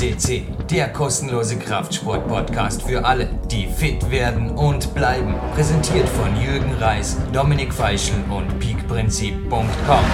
CC, der kostenlose Kraftsport-Podcast für alle, die fit werden und bleiben. Präsentiert von Jürgen Reis, Dominik Feischl und peakprinzip.com.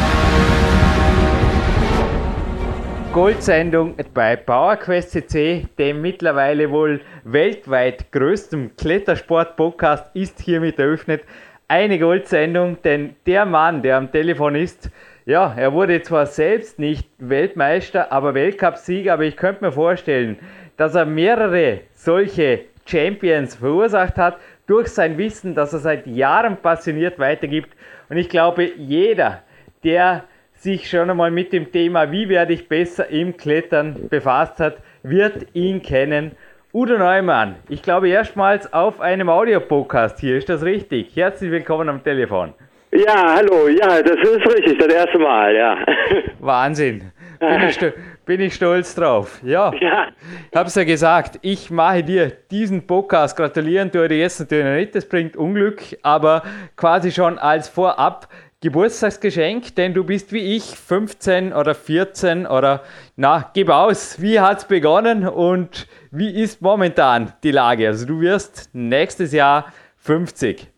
Goldsendung bei PowerQuest CC, dem mittlerweile wohl weltweit größten Klettersport-Podcast, ist hiermit eröffnet. Eine Goldsendung, denn der Mann, der am Telefon ist, ja, er wurde zwar selbst nicht Weltmeister, aber Weltcupsieger, aber ich könnte mir vorstellen, dass er mehrere solche Champions verursacht hat durch sein Wissen, das er seit Jahren passioniert weitergibt. Und ich glaube, jeder, der sich schon einmal mit dem Thema, wie werde ich besser im Klettern befasst hat, wird ihn kennen. Udo Neumann, ich glaube erstmals auf einem Audiopodcast hier, ist das richtig? Herzlich willkommen am Telefon. Ja, hallo, ja, das ist richtig, das erste Mal, ja. Wahnsinn. Bin ich, bin ich stolz drauf. Ja. ja. Ich habe es ja gesagt, ich mache dir diesen Podcast. Gratulieren tue dir jetzt natürlich nicht, das bringt Unglück, aber quasi schon als Vorab Geburtstagsgeschenk, denn du bist wie ich 15 oder 14 oder na, gib aus, wie hat es begonnen und wie ist momentan die Lage? Also du wirst nächstes Jahr 50.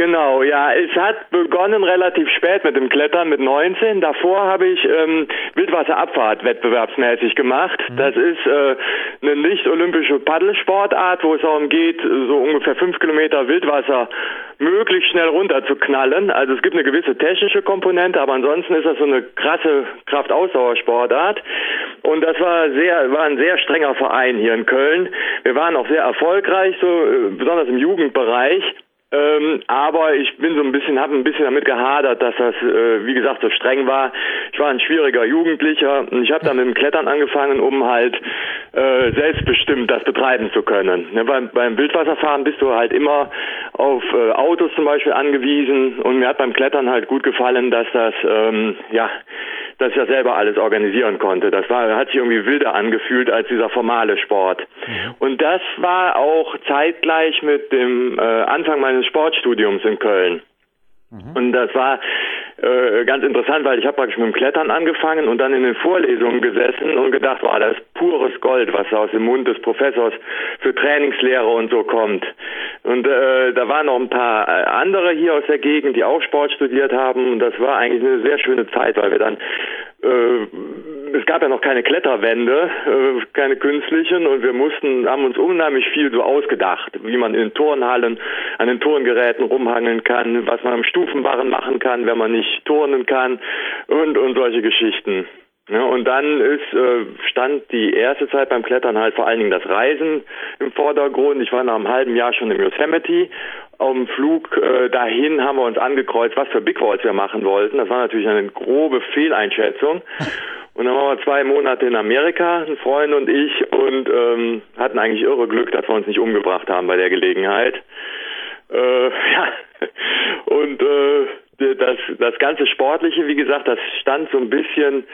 Genau, ja. Es hat begonnen relativ spät mit dem Klettern, mit 19. Davor habe ich ähm, Wildwasserabfahrt wettbewerbsmäßig gemacht. Mhm. Das ist äh, eine nicht-olympische Paddelsportart, wo es darum geht, so ungefähr fünf Kilometer Wildwasser möglichst schnell runterzuknallen. Also es gibt eine gewisse technische Komponente, aber ansonsten ist das so eine krasse Kraftausdauersportart. Und das war sehr, war ein sehr strenger Verein hier in Köln. Wir waren auch sehr erfolgreich, so äh, besonders im Jugendbereich. Ähm, aber ich bin so ein bisschen, habe ein bisschen damit gehadert, dass das, äh, wie gesagt, so streng war. Ich war ein schwieriger Jugendlicher und ich habe dann mit dem Klettern angefangen, um halt äh, selbstbestimmt das betreiben zu können. Ja, beim, beim Wildwasserfahren bist du halt immer auf äh, Autos zum Beispiel angewiesen und mir hat beim Klettern halt gut gefallen, dass das, ähm, ja, dass ich das selber alles organisieren konnte. Das war, hat sich irgendwie wilder angefühlt als dieser formale Sport. Mhm. Und das war auch zeitgleich mit dem äh, Anfang meines Sportstudiums in Köln. Mhm. Und das war äh, ganz interessant, weil ich habe praktisch mit dem Klettern angefangen und dann in den Vorlesungen gesessen und gedacht, wow, das ist pures Gold, was aus dem Mund des Professors für Trainingslehre und so kommt. Und äh, da waren noch ein paar äh, andere hier aus der Gegend, die auch Sport studiert haben und das war eigentlich eine sehr schöne Zeit, weil wir dann äh, es gab ja noch keine Kletterwände, äh, keine künstlichen und wir mussten, haben uns unheimlich viel so ausgedacht, wie man in Turnhallen an den Turngeräten rumhangeln kann, was man am Stufenbarren machen kann, wenn man nicht turnen kann und, und solche Geschichten. Ja, und dann ist, äh, stand die erste Zeit beim Klettern halt vor allen Dingen das Reisen im Vordergrund. Ich war nach einem halben Jahr schon im Yosemite. Auf dem Flug äh, dahin haben wir uns angekreuzt, was für Big Walls wir machen wollten. Das war natürlich eine grobe Fehleinschätzung. Und dann waren wir zwei Monate in Amerika, ein Freund und ich, und ähm, hatten eigentlich irre Glück, dass wir uns nicht umgebracht haben bei der Gelegenheit. Äh, ja, und äh, das, das ganze Sportliche, wie gesagt, das stand so ein bisschen,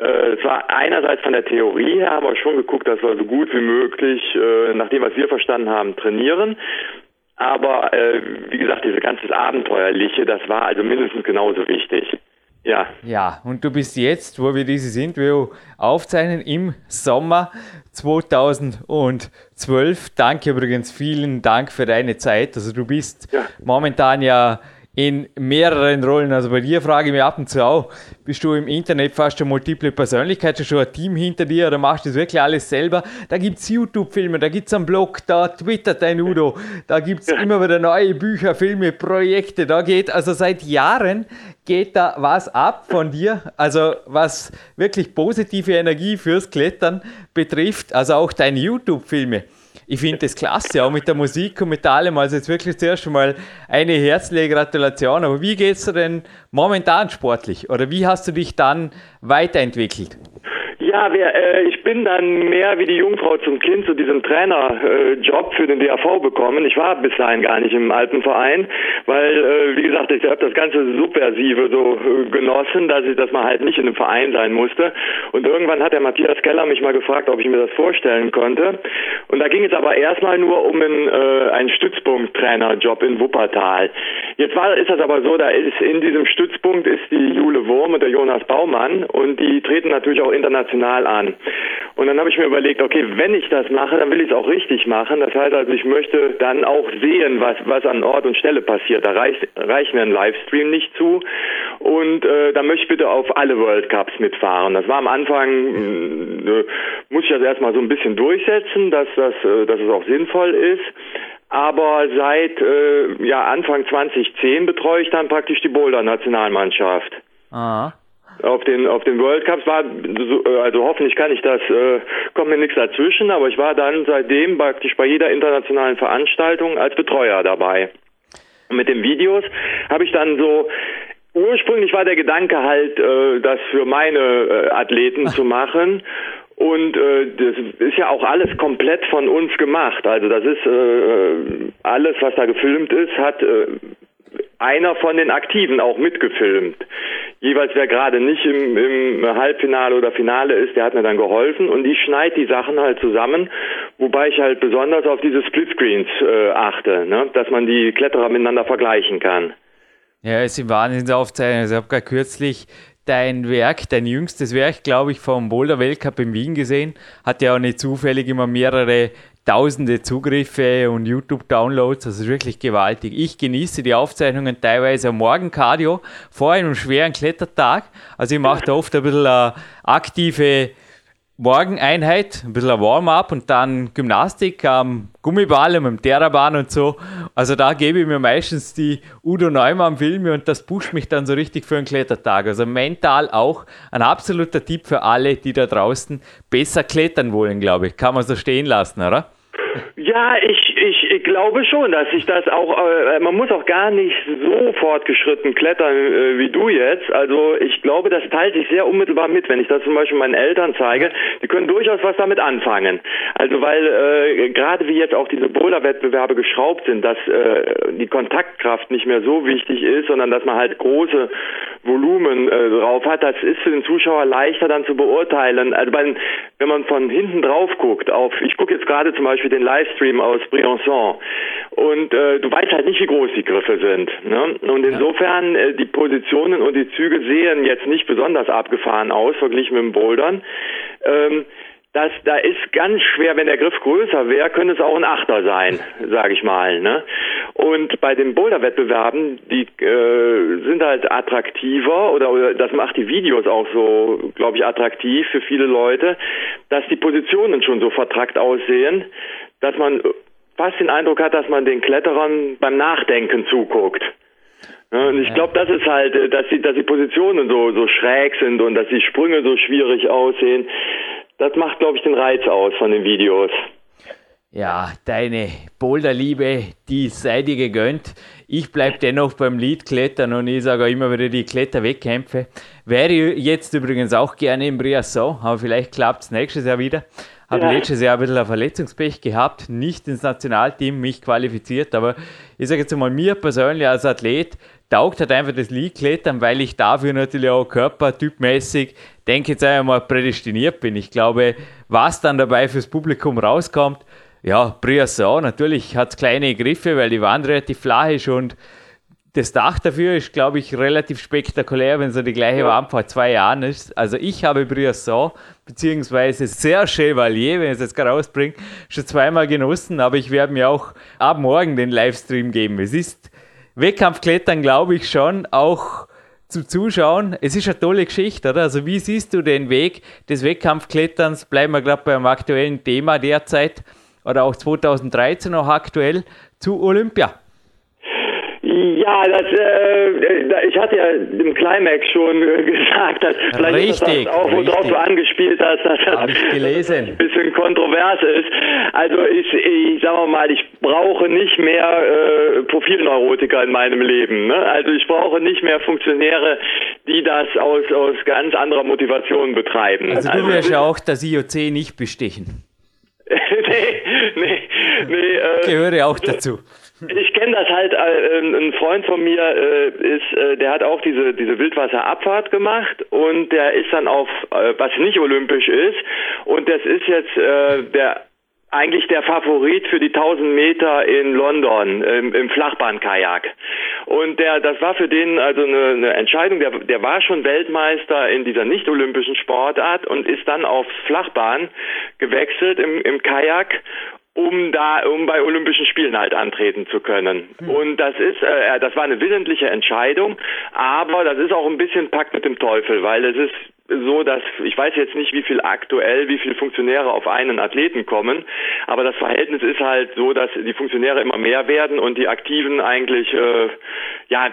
äh, es war einerseits von der Theorie her, haben wir schon geguckt, dass wir so gut wie möglich, äh, nach dem, was wir verstanden haben, trainieren. Aber äh, wie gesagt, dieses ganze Abenteuerliche, das war also mindestens genauso wichtig. Ja. Ja, und du bist jetzt, wo wir dieses Interview aufzeichnen, im Sommer 2012. Danke übrigens, vielen Dank für deine Zeit. Also du bist ja. momentan ja in mehreren Rollen. Also bei dir frage ich mich ab und zu auch, bist du im Internet fast eine multiple Persönlichkeit, hast du schon ein Team hinter dir oder machst du das wirklich alles selber? Da gibt es YouTube-Filme, da gibt es einen Blog, da twittert dein Udo, da gibt es immer wieder neue Bücher, Filme, Projekte, da geht, also seit Jahren geht da was ab von dir, also was wirklich positive Energie fürs Klettern betrifft, also auch deine YouTube-Filme ich finde das klasse, auch mit der Musik und mit allem. Also jetzt wirklich zuerst mal eine herzliche Gratulation. Aber wie geht es dir denn momentan sportlich? Oder wie hast du dich dann weiterentwickelt? Ja, wir, äh, ich bin dann mehr wie die Jungfrau zum Kind zu diesem Trainerjob äh, für den DAV bekommen. Ich war bis dahin gar nicht im Alpenverein, weil, äh, wie gesagt, ich habe das ganze Subversive so äh, genossen, dass ich, dass man halt nicht in einem Verein sein musste. Und irgendwann hat der Matthias Keller mich mal gefragt, ob ich mir das vorstellen konnte. Und da ging es aber erstmal nur um einen, äh, einen Stützpunkt-Trainerjob in Wuppertal. Jetzt war, ist das aber so, da ist in diesem Stützpunkt ist die Jule Wurm und der Jonas Baumann und die treten natürlich auch international an. Und dann habe ich mir überlegt, okay, wenn ich das mache, dann will ich es auch richtig machen. Das heißt also, ich möchte dann auch sehen, was, was an Ort und Stelle passiert. Da reicht, reicht mir ein Livestream nicht zu. Und äh, da möchte ich bitte auf alle World Cups mitfahren. Das war am Anfang, äh, muss ich das erstmal so ein bisschen durchsetzen, dass, das, äh, dass es auch sinnvoll ist. Aber seit äh, ja, Anfang 2010 betreue ich dann praktisch die Boulder-Nationalmannschaft. Ah. Auf den auf den World Cups war also hoffentlich kann ich das äh, kommt mir nichts dazwischen, aber ich war dann seitdem praktisch bei jeder internationalen Veranstaltung als Betreuer dabei. Mit den Videos habe ich dann so ursprünglich war der Gedanke halt, äh, das für meine äh, Athleten zu machen. Und äh, das ist ja auch alles komplett von uns gemacht. Also das ist äh, alles, was da gefilmt ist, hat äh, einer von den Aktiven auch mitgefilmt. Jeweils wer gerade nicht im, im Halbfinale oder Finale ist, der hat mir dann geholfen und ich schneide die Sachen halt zusammen, wobei ich halt besonders auf diese Splitscreens äh, achte, ne? dass man die Kletterer miteinander vergleichen kann. Ja, es sind Wahnsinnsaufzeichnungen. Also ich habe gerade kürzlich dein Werk, dein jüngstes Werk, glaube ich, vom Boulder Weltcup in Wien gesehen. Hat ja auch nicht zufällig immer mehrere tausende Zugriffe und YouTube-Downloads. Das ist wirklich gewaltig. Ich genieße die Aufzeichnungen teilweise am Morgen Cardio vor einem schweren Klettertag. Also ich mache da oft ein bisschen eine aktive Morgeneinheit, ein bisschen ein Warm-up und dann Gymnastik am Gummiball, mit dem Terrabahn und so. Also da gebe ich mir meistens die Udo Neumann Filme und das pusht mich dann so richtig für einen Klettertag. Also mental auch ein absoluter Tipp für alle, die da draußen besser klettern wollen, glaube ich. Kann man so stehen lassen, oder? Ja, ich, ich, ich glaube schon, dass ich das auch, äh, man muss auch gar nicht so fortgeschritten klettern äh, wie du jetzt. Also ich glaube, das teilt sich sehr unmittelbar mit. Wenn ich das zum Beispiel meinen Eltern zeige, die können durchaus was damit anfangen. Also weil äh, gerade wie jetzt auch diese Boulder-Wettbewerbe geschraubt sind, dass äh, die Kontaktkraft nicht mehr so wichtig ist, sondern dass man halt große Volumen äh, drauf hat, das ist für den Zuschauer leichter dann zu beurteilen. Also wenn man von hinten drauf guckt, auf, ich gucke jetzt gerade zum Beispiel den Livestream aus Briançon und äh, du weißt halt nicht, wie groß die Griffe sind. Ne? Und insofern, äh, die Positionen und die Züge sehen jetzt nicht besonders abgefahren aus, verglichen mit dem Bouldern. Ähm, das, da ist ganz schwer, wenn der Griff größer wäre, könnte es auch ein Achter sein, sage ich mal. Ne? Und bei den Boulder-Wettbewerben, die äh, sind halt attraktiver oder, oder das macht die Videos auch so, glaube ich, attraktiv für viele Leute, dass die Positionen schon so vertrackt aussehen, dass man fast den Eindruck hat, dass man den Kletterern beim Nachdenken zuguckt. Und ich glaube, das ist halt, dass die, dass die Positionen so, so schräg sind und dass die Sprünge so schwierig aussehen. Das macht, glaube ich, den Reiz aus von den Videos. Ja, deine Boulderliebe, die sei dir gegönnt. Ich bleibe dennoch beim Liedklettern und ich sage immer wieder die Kletterwettkämpfe. Wäre jetzt übrigens auch gerne im Briasson, aber vielleicht klappt es nächstes Jahr wieder. Habe ja. letztes Jahr ein bisschen ein Verletzungspech gehabt, nicht ins Nationalteam mich qualifiziert, aber ich sage jetzt mal, mir persönlich als Athlet taugt halt einfach das Liegklettern, weil ich dafür natürlich auch körpertypmäßig, denke jetzt einmal, prädestiniert bin. Ich glaube, was dann dabei fürs Publikum rauskommt, ja, Briasson, natürlich hat es kleine Griffe, weil die Wand relativ flach ist und das Dach dafür ist, glaube ich, relativ spektakulär, wenn so die gleiche ja. Wand vor zwei Jahren ist. Also ich habe Briasson beziehungsweise sehr Chevalier, wenn ich es jetzt gerade rausbringe, schon zweimal genossen, aber ich werde mir auch ab morgen den Livestream geben. Es ist Wettkampfklettern, glaube ich schon, auch zu zuschauen. Es ist eine tolle Geschichte, oder? Also wie siehst du den Weg des Wettkampfkletterns? Bleiben wir gerade beim aktuellen Thema derzeit oder auch 2013 noch aktuell zu Olympia. Ja, das, äh, ich hatte ja im Climax schon äh, gesagt, dass vielleicht richtig, das auch, worauf du angespielt hast, dass das ein bisschen kontrovers ist. Also ich, ich sag mal, ich brauche nicht mehr äh, Profilneurotiker in meinem Leben. Ne? Also ich brauche nicht mehr Funktionäre, die das aus, aus ganz anderer Motivation betreiben. Also du also, wirst ja auch das IOC nicht bestichen. nee, nee, nee. Äh, Gehöre auch dazu. Ich kenne das halt, äh, ein Freund von mir äh, ist, äh, der hat auch diese, diese Wildwasserabfahrt gemacht und der ist dann auf, äh, was nicht olympisch ist und das ist jetzt äh, der eigentlich der Favorit für die 1000 Meter in London im, im Flachbahnkajak. Und der, das war für den also eine, eine Entscheidung. Der, der war schon Weltmeister in dieser nicht-olympischen Sportart und ist dann auf Flachbahn gewechselt im, im Kajak um da, um bei Olympischen Spielen halt antreten zu können. Mhm. Und das ist, äh, das war eine willentliche Entscheidung, aber das ist auch ein bisschen Pakt mit dem Teufel, weil es ist so, dass ich weiß jetzt nicht, wie viel aktuell, wie viele Funktionäre auf einen Athleten kommen, aber das Verhältnis ist halt so, dass die Funktionäre immer mehr werden und die Aktiven eigentlich äh, ja äh,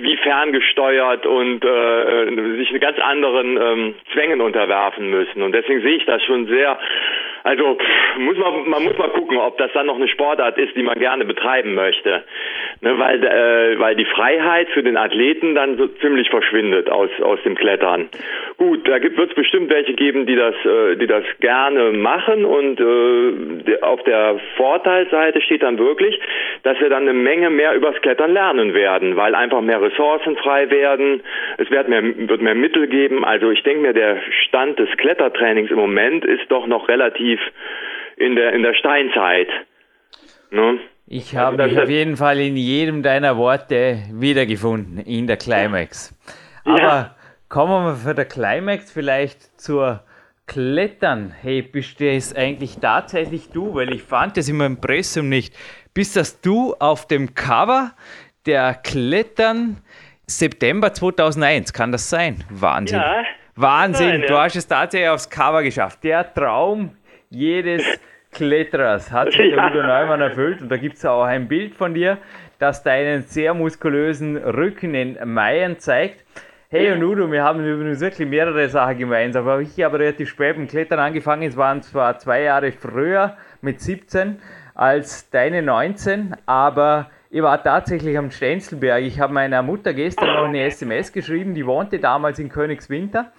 wie ferngesteuert und äh, sich ganz anderen ähm, Zwängen unterwerfen müssen und deswegen sehe ich das schon sehr also muss man, man muss mal gucken, ob das dann noch eine Sportart ist, die man gerne betreiben möchte. Ne, weil, äh, weil die Freiheit für den Athleten dann so ziemlich verschwindet aus, aus dem Klettern. Gut, da wird es bestimmt welche geben, die das, äh, die das gerne machen und äh, auf der Vorteilsseite steht dann wirklich, dass wir dann eine Menge mehr übers Klettern lernen werden, weil einfach mehr Ressourcen frei werden, es wird mehr, wird mehr Mittel geben. Also ich denke mir, der Stand des Klettertrainings im Moment ist doch noch relativ in der, in der Steinzeit. Ne? Ich habe also mich auf jeden Fall in jedem deiner Worte wiedergefunden in der Climax. Aber ja. Kommen wir für der Climax vielleicht zur Klettern. Hey, bist das eigentlich tatsächlich du? Weil ich fand das im Impressum nicht. Bist das du auf dem Cover der Klettern September 2001? Kann das sein? Wahnsinn. Ja. Wahnsinn, sein, ja. du hast es tatsächlich aufs Cover geschafft. Der Traum jedes Kletterers hat sich ja. Udo Neumann erfüllt. Und da gibt es auch ein Bild von dir, das deinen sehr muskulösen Rücken in Meiern zeigt. Hey und Udo, wir haben übrigens wirklich mehrere Sachen gemeinsam. Aber ich habe relativ spät beim Klettern angefangen. Es waren zwar zwei Jahre früher mit 17 als deine 19, aber ich war tatsächlich am Stenzelberg. Ich habe meiner Mutter gestern noch eine SMS geschrieben, die wohnte damals in Königswinter.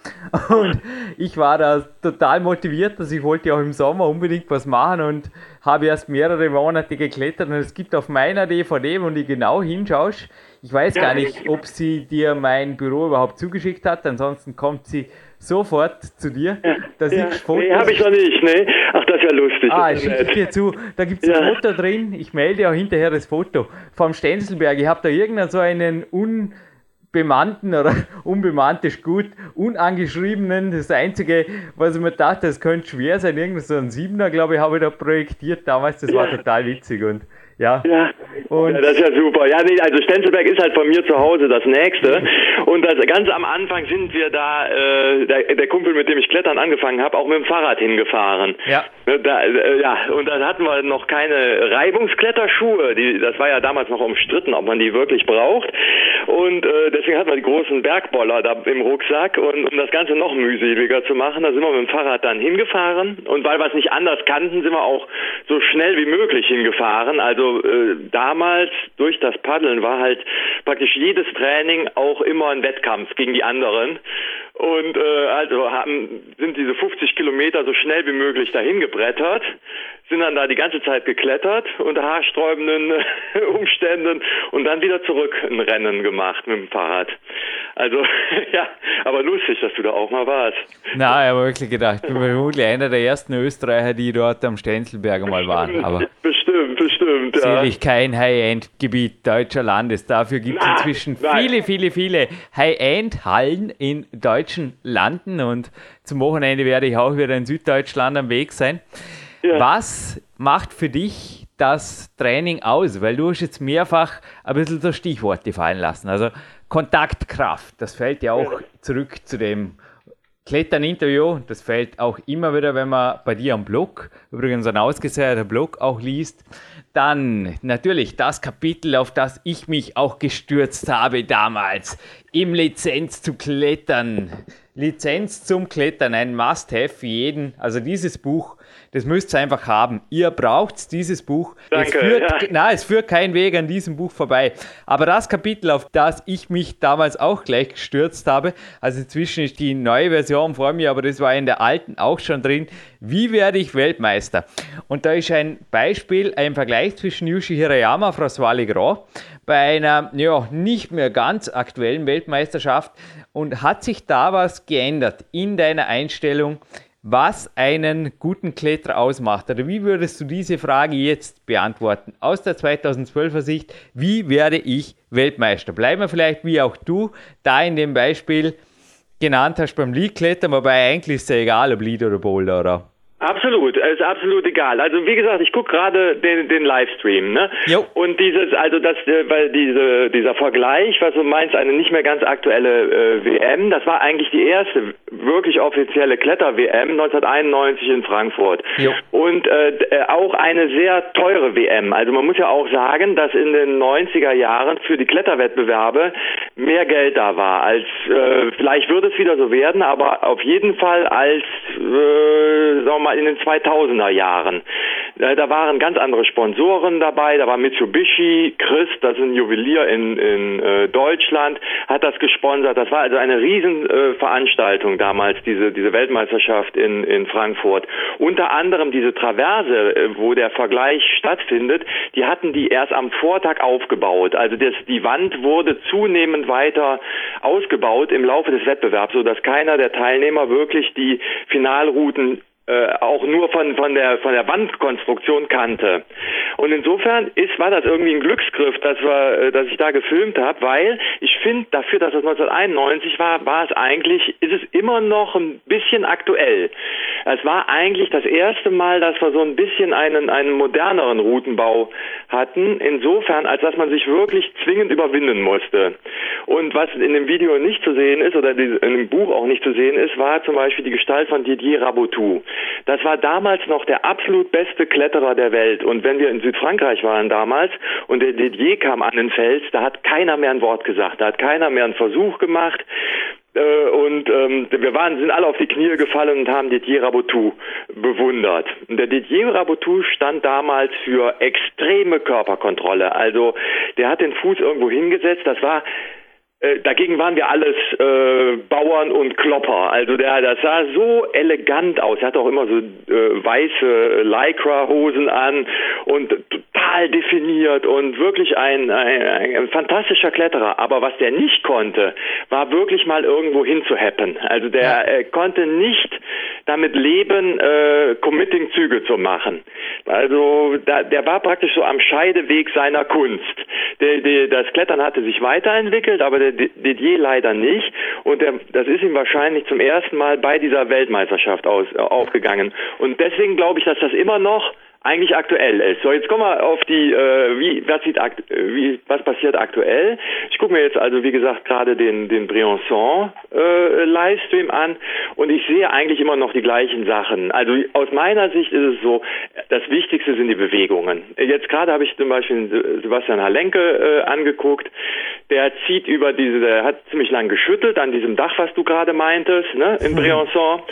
Und ich war da total motiviert, dass ich wollte auch im Sommer unbedingt was machen und habe erst mehrere Monate geklettert. Und es gibt auf meiner DVD, wo du genau hinschaust, ich weiß gar nicht, ob sie dir mein Büro überhaupt zugeschickt hat, ansonsten kommt sie sofort zu dir. Ja, da ja, Fotos. Nee, habe ich noch nicht, ne? Ach, das ist ja lustig. Ah, ich schicke dir zu. Da gibt es ja. ein Foto drin. Ich melde auch hinterher das Foto vom Stenzelberg. Ich habe da irgendeinen so einen unbemannten oder unbemannt ist gut, unangeschriebenen. Das Einzige, was ich mir dachte, das könnte schwer sein. Irgendwas so ein Siebener, glaube ich, habe ich da projektiert damals. Das war total witzig und ja. ja. Und ja, das ist ja super. Ja, nee, also Stenzelberg ist halt von mir zu Hause das nächste. Und das, ganz am Anfang sind wir da, äh, der, der Kumpel, mit dem ich Klettern angefangen habe, auch mit dem Fahrrad hingefahren. Ja. Ne, da, äh, ja, und dann hatten wir noch keine Reibungskletterschuhe. Die, das war ja damals noch umstritten, ob man die wirklich braucht. Und äh, deswegen hatten wir die großen Bergboller da im Rucksack. Und um das Ganze noch mühseliger zu machen, da sind wir mit dem Fahrrad dann hingefahren. Und weil wir es nicht anders kannten, sind wir auch so schnell wie möglich hingefahren. Also äh, damals durch das Paddeln war halt praktisch jedes Training auch immer ein Wettkampf gegen die anderen. Und äh, also haben, sind diese 50 Kilometer so schnell wie möglich dahin gebrettert, sind dann da die ganze Zeit geklettert unter haarsträubenden Umständen und dann wieder zurück ein Rennen gemacht mit dem Fahrrad. Also ja, aber lustig, dass du da auch mal warst. Na, ich habe wirklich gedacht, ich bin vermutlich einer der ersten Österreicher, die dort am Stenzelberg mal waren. Aber bestimmt, bestimmt. Ja. Sicherlich kein High-End-Gebiet deutscher Landes. Dafür gibt es inzwischen nein. viele, viele, viele High-End-Hallen in deutschen Landen und zum Wochenende werde ich auch wieder in Süddeutschland am Weg sein. Ja. Was macht für dich das Training aus? Weil du hast jetzt mehrfach ein bisschen so Stichworte fallen lassen. Also Kontaktkraft, das fällt ja auch zurück zu dem Klettern-Interview. Das fällt auch immer wieder, wenn man bei dir am Blog, übrigens ein ausgezeichneten Blog auch liest. Dann natürlich das Kapitel, auf das ich mich auch gestürzt habe damals, im Lizenz zu klettern. Lizenz zum Klettern, ein Must-Have für jeden. Also dieses Buch das müsst ihr einfach haben. Ihr braucht dieses Buch. Danke, es führt, ja. na, es führt kein Weg an diesem Buch vorbei. Aber das Kapitel, auf das ich mich damals auch gleich gestürzt habe, also inzwischen ist die neue Version vor mir, aber das war in der alten auch schon drin. Wie werde ich Weltmeister? Und da ist ein Beispiel, ein Vergleich zwischen Yushi Hirayama, François Legrand, bei einer ja, nicht mehr ganz aktuellen Weltmeisterschaft und hat sich da was geändert in deiner Einstellung? Was einen guten Kletterer ausmacht. Oder wie würdest du diese Frage jetzt beantworten? Aus der 2012er Sicht, wie werde ich Weltmeister? Bleiben wir vielleicht wie auch du da in dem Beispiel genannt hast beim Lead-Klettern, wobei eigentlich ist es ja egal, ob Lead oder Boulder, oder? Absolut, ist absolut egal. Also wie gesagt, ich gucke gerade den, den Livestream, ne? Jo. Und dieses, also das, äh, weil diese, dieser Vergleich, was du meinst, eine nicht mehr ganz aktuelle äh, WM, das war eigentlich die erste wirklich offizielle Kletter-WM 1991 in Frankfurt. Jo. Und äh, äh, auch eine sehr teure WM. Also man muss ja auch sagen, dass in den 90er Jahren für die Kletterwettbewerbe mehr Geld da war als, äh, vielleicht wird es wieder so werden, aber auf jeden Fall als, äh, sagen wir mal, mal in den 2000er Jahren. Äh, da waren ganz andere Sponsoren dabei. Da war Mitsubishi, Chris, das ist ein Juwelier in, in äh, Deutschland, hat das gesponsert. Das war also eine Riesenveranstaltung äh, damals, diese, diese Weltmeisterschaft in, in Frankfurt. Unter anderem diese Traverse, äh, wo der Vergleich stattfindet, die hatten die erst am Vortag aufgebaut. Also das, die Wand wurde zunehmend weiter ausgebaut im Laufe des Wettbewerbs, sodass keiner der Teilnehmer wirklich die Finalrouten äh, auch nur von, von, der, von der Wandkonstruktion kannte. Und insofern ist, war das irgendwie ein Glücksgriff, dass, wir, äh, dass ich da gefilmt habe, weil ich finde, dafür, dass es 1991 war, war es eigentlich, ist es immer noch ein bisschen aktuell. Es war eigentlich das erste Mal, dass wir so ein bisschen einen, einen moderneren Routenbau hatten, insofern, als dass man sich wirklich zwingend überwinden musste. Und was in dem Video nicht zu sehen ist, oder in dem Buch auch nicht zu sehen ist, war zum Beispiel die Gestalt von Didier Rabotou. Das war damals noch der absolut beste Kletterer der Welt. Und wenn wir in Südfrankreich waren damals und der Didier kam an den Fels, da hat keiner mehr ein Wort gesagt, da hat keiner mehr einen Versuch gemacht. Äh, und ähm, wir waren, sind alle auf die Knie gefallen und haben Didier Rabotou bewundert. Und der Didier Rabotou stand damals für extreme Körperkontrolle. Also der hat den Fuß irgendwo hingesetzt. Das war dagegen waren wir alles äh, Bauern und Klopper. Also der, das sah so elegant aus. Er hatte auch immer so äh, weiße Lycra-Hosen an und total definiert und wirklich ein, ein, ein, fantastischer Kletterer. Aber was der nicht konnte, war wirklich mal irgendwo hinzuhappen. Also der äh, konnte nicht damit leben, äh, Committing-Züge zu machen. Also da, der war praktisch so am Scheideweg seiner Kunst. Der, der, das Klettern hatte sich weiterentwickelt, aber der Didier leider nicht. Und der, das ist ihm wahrscheinlich zum ersten Mal bei dieser Weltmeisterschaft aus, äh, aufgegangen. Und deswegen glaube ich, dass das immer noch eigentlich aktuell ist. So, jetzt kommen wir auf die, äh, wie, was, sieht akt, wie, was passiert aktuell. Ich gucke mir jetzt also, wie gesagt, gerade den, den Briançon äh, Livestream an und ich sehe eigentlich immer noch die gleichen Sachen. Also aus meiner Sicht ist es so, das Wichtigste sind die Bewegungen. Jetzt gerade habe ich zum Beispiel Sebastian Halenke äh, angeguckt. Der zieht über diese, der hat ziemlich lang geschüttelt an diesem Dach, was du gerade meintest, ne, in mhm. Briançon.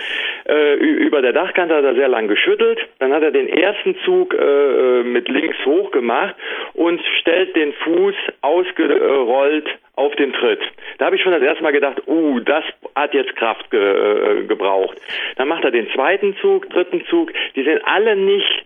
Äh, über der Dachkante hat er sehr lang geschüttelt. Dann hat er den ersten Zug äh, äh, mit links hoch gemacht und stellt den Fuß ausgerollt auf den Tritt. Da habe ich schon das erste Mal gedacht, uh, das hat jetzt Kraft ge äh, gebraucht. Dann macht er den zweiten Zug, dritten Zug. Die sind alle nicht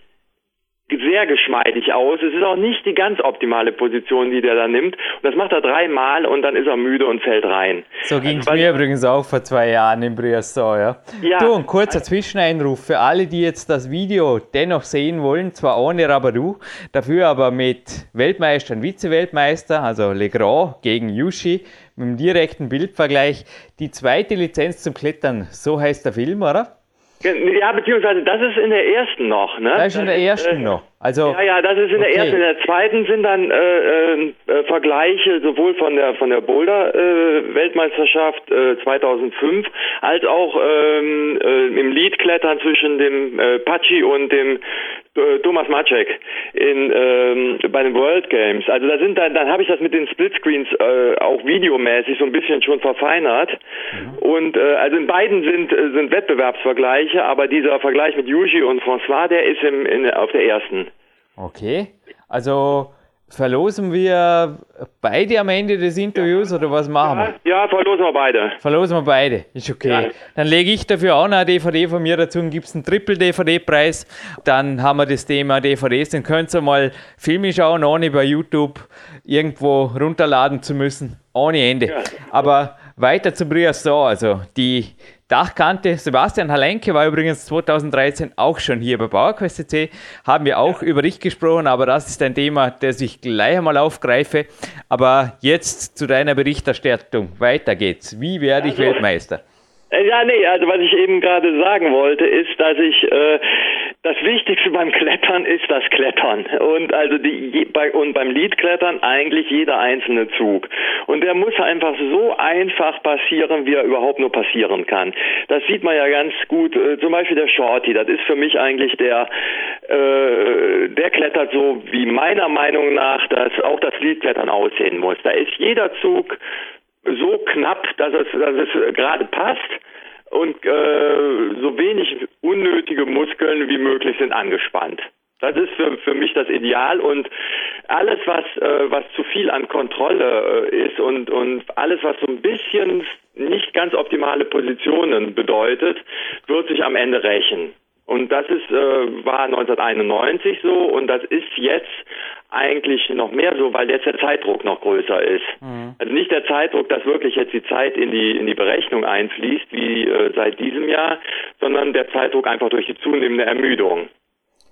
sehr geschmeidig aus. Es ist auch nicht die ganz optimale Position, die der da nimmt. Und das macht er dreimal und dann ist er müde und fällt rein. So ging es also, mir übrigens auch vor zwei Jahren im Briasson, ja. ja. Du, ein kurzer Zwischeneinruf für alle, die jetzt das Video dennoch sehen wollen, zwar ohne Rabadou, dafür aber mit Weltmeister und Vize-Weltmeister, also Legrand gegen Yushi, mit einem direkten Bildvergleich. Die zweite Lizenz zum Klettern, so heißt der Film, oder? Ja, beziehungsweise das ist in der ersten noch, ne? Das ist in der ersten äh, noch. Also, ja, ja, das ist in okay. der ersten. In der zweiten sind dann äh, äh, äh Vergleiche sowohl von der von der Boulder äh, Weltmeisterschaft äh, 2005 als auch ähm, äh, im Leadklettern zwischen dem äh, Pachi und dem äh, Thomas Maciek in ähm, bei den World Games. Also da sind dann dann habe ich das mit den Splitscreens äh, auch videomäßig so ein bisschen schon verfeinert. Mhm. Und äh, also in beiden sind äh, sind Wettbewerbsvergleiche, aber dieser Vergleich mit Yuji und François, der ist im, in, auf der ersten. Okay. Also Verlosen wir beide am Ende des Interviews ja. oder was machen wir? Ja, verlosen wir beide. Verlosen wir beide, ist okay. Ja. Dann lege ich dafür auch noch eine DVD von mir dazu und gibt es einen Triple-DVD-Preis. Dann haben wir das Thema DVDs, dann könnt ihr mal Filme schauen, ohne bei YouTube irgendwo runterladen zu müssen. Ohne Ende. Ja. Aber weiter zum Briasson, also die Dachkante. Sebastian Halenke war übrigens 2013 auch schon hier bei PowerQuest Haben wir auch ja. über dich gesprochen, aber das ist ein Thema, das ich gleich einmal aufgreife. Aber jetzt zu deiner Berichterstattung. Weiter geht's. Wie werde ich also, Weltmeister? Äh, ja, nee, also was ich eben gerade sagen wollte, ist, dass ich äh, das Wichtigste beim Klettern ist das Klettern und also die bei, und beim Liedklettern eigentlich jeder einzelne Zug und der muss einfach so einfach passieren, wie er überhaupt nur passieren kann. Das sieht man ja ganz gut. Äh, zum Beispiel der Shorty, das ist für mich eigentlich der äh, der klettert so wie meiner Meinung nach, dass auch das Liedklettern aussehen muss. Da ist jeder Zug so knapp, dass es, dass es gerade passt und äh, so wenig unnötige Muskeln wie möglich sind angespannt. Das ist für, für mich das Ideal und alles, was, äh, was zu viel an Kontrolle äh, ist und, und alles, was so ein bisschen nicht ganz optimale Positionen bedeutet, wird sich am Ende rächen. Und das ist, äh, war 1991 so und das ist jetzt eigentlich noch mehr so, weil jetzt der Zeitdruck noch größer ist. Mhm. Also nicht der Zeitdruck, dass wirklich jetzt die Zeit in die in die Berechnung einfließt, wie äh, seit diesem Jahr, sondern der Zeitdruck einfach durch die zunehmende Ermüdung.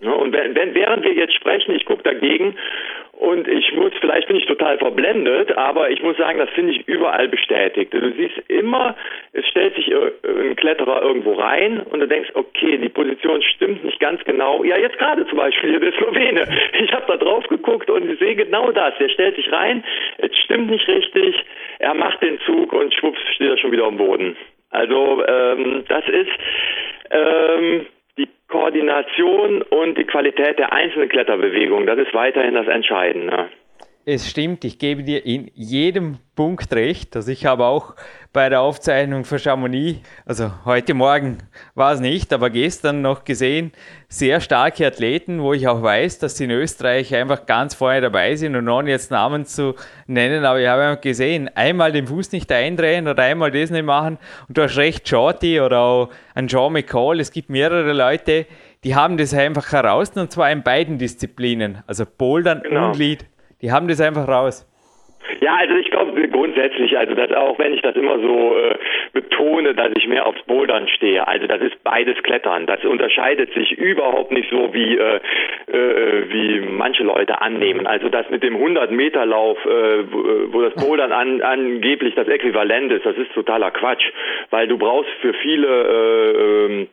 Ja, und wenn, während wir jetzt sprechen, ich gucke dagegen und ich muss, vielleicht bin ich total verblendet, aber ich muss sagen, das finde ich überall bestätigt. Du siehst immer, es stellt sich ein Kletterer irgendwo rein und du denkst, okay, die Position stimmt nicht ganz genau. Ja, jetzt gerade zum Beispiel hier der Slowene. Ich habe da drauf geguckt und ich sehe genau das. Der stellt sich rein, es stimmt nicht richtig, er macht den Zug und schwupps steht er schon wieder am Boden. Also ähm, das ist ähm, Koordination und die Qualität der einzelnen Kletterbewegungen, das ist weiterhin das Entscheidende. Es stimmt, ich gebe dir in jedem Punkt recht. Also ich habe auch bei der Aufzeichnung für Chamonix, also heute Morgen war es nicht, aber gestern noch gesehen, sehr starke Athleten, wo ich auch weiß, dass sie in Österreich einfach ganz vorne dabei sind und ohne jetzt Namen zu nennen, aber ich habe einfach gesehen, einmal den Fuß nicht eindrehen oder einmal das nicht machen und du hast recht, Shorty oder auch ein John McCall, es gibt mehrere Leute, die haben das einfach heraus und zwar in beiden Disziplinen, also Bouldern genau. und Lead, die haben das einfach raus. Ja, also ich glaube grundsätzlich, also das, auch wenn ich das immer so äh, betone, dass ich mehr aufs Bouldern stehe, also das ist beides Klettern. Das unterscheidet sich überhaupt nicht so wie äh, äh, wie manche Leute annehmen. Also das mit dem 100 Meter Lauf, äh, wo das Bouldern an, angeblich das Äquivalent ist, das ist totaler Quatsch, weil du brauchst für viele äh, ähm,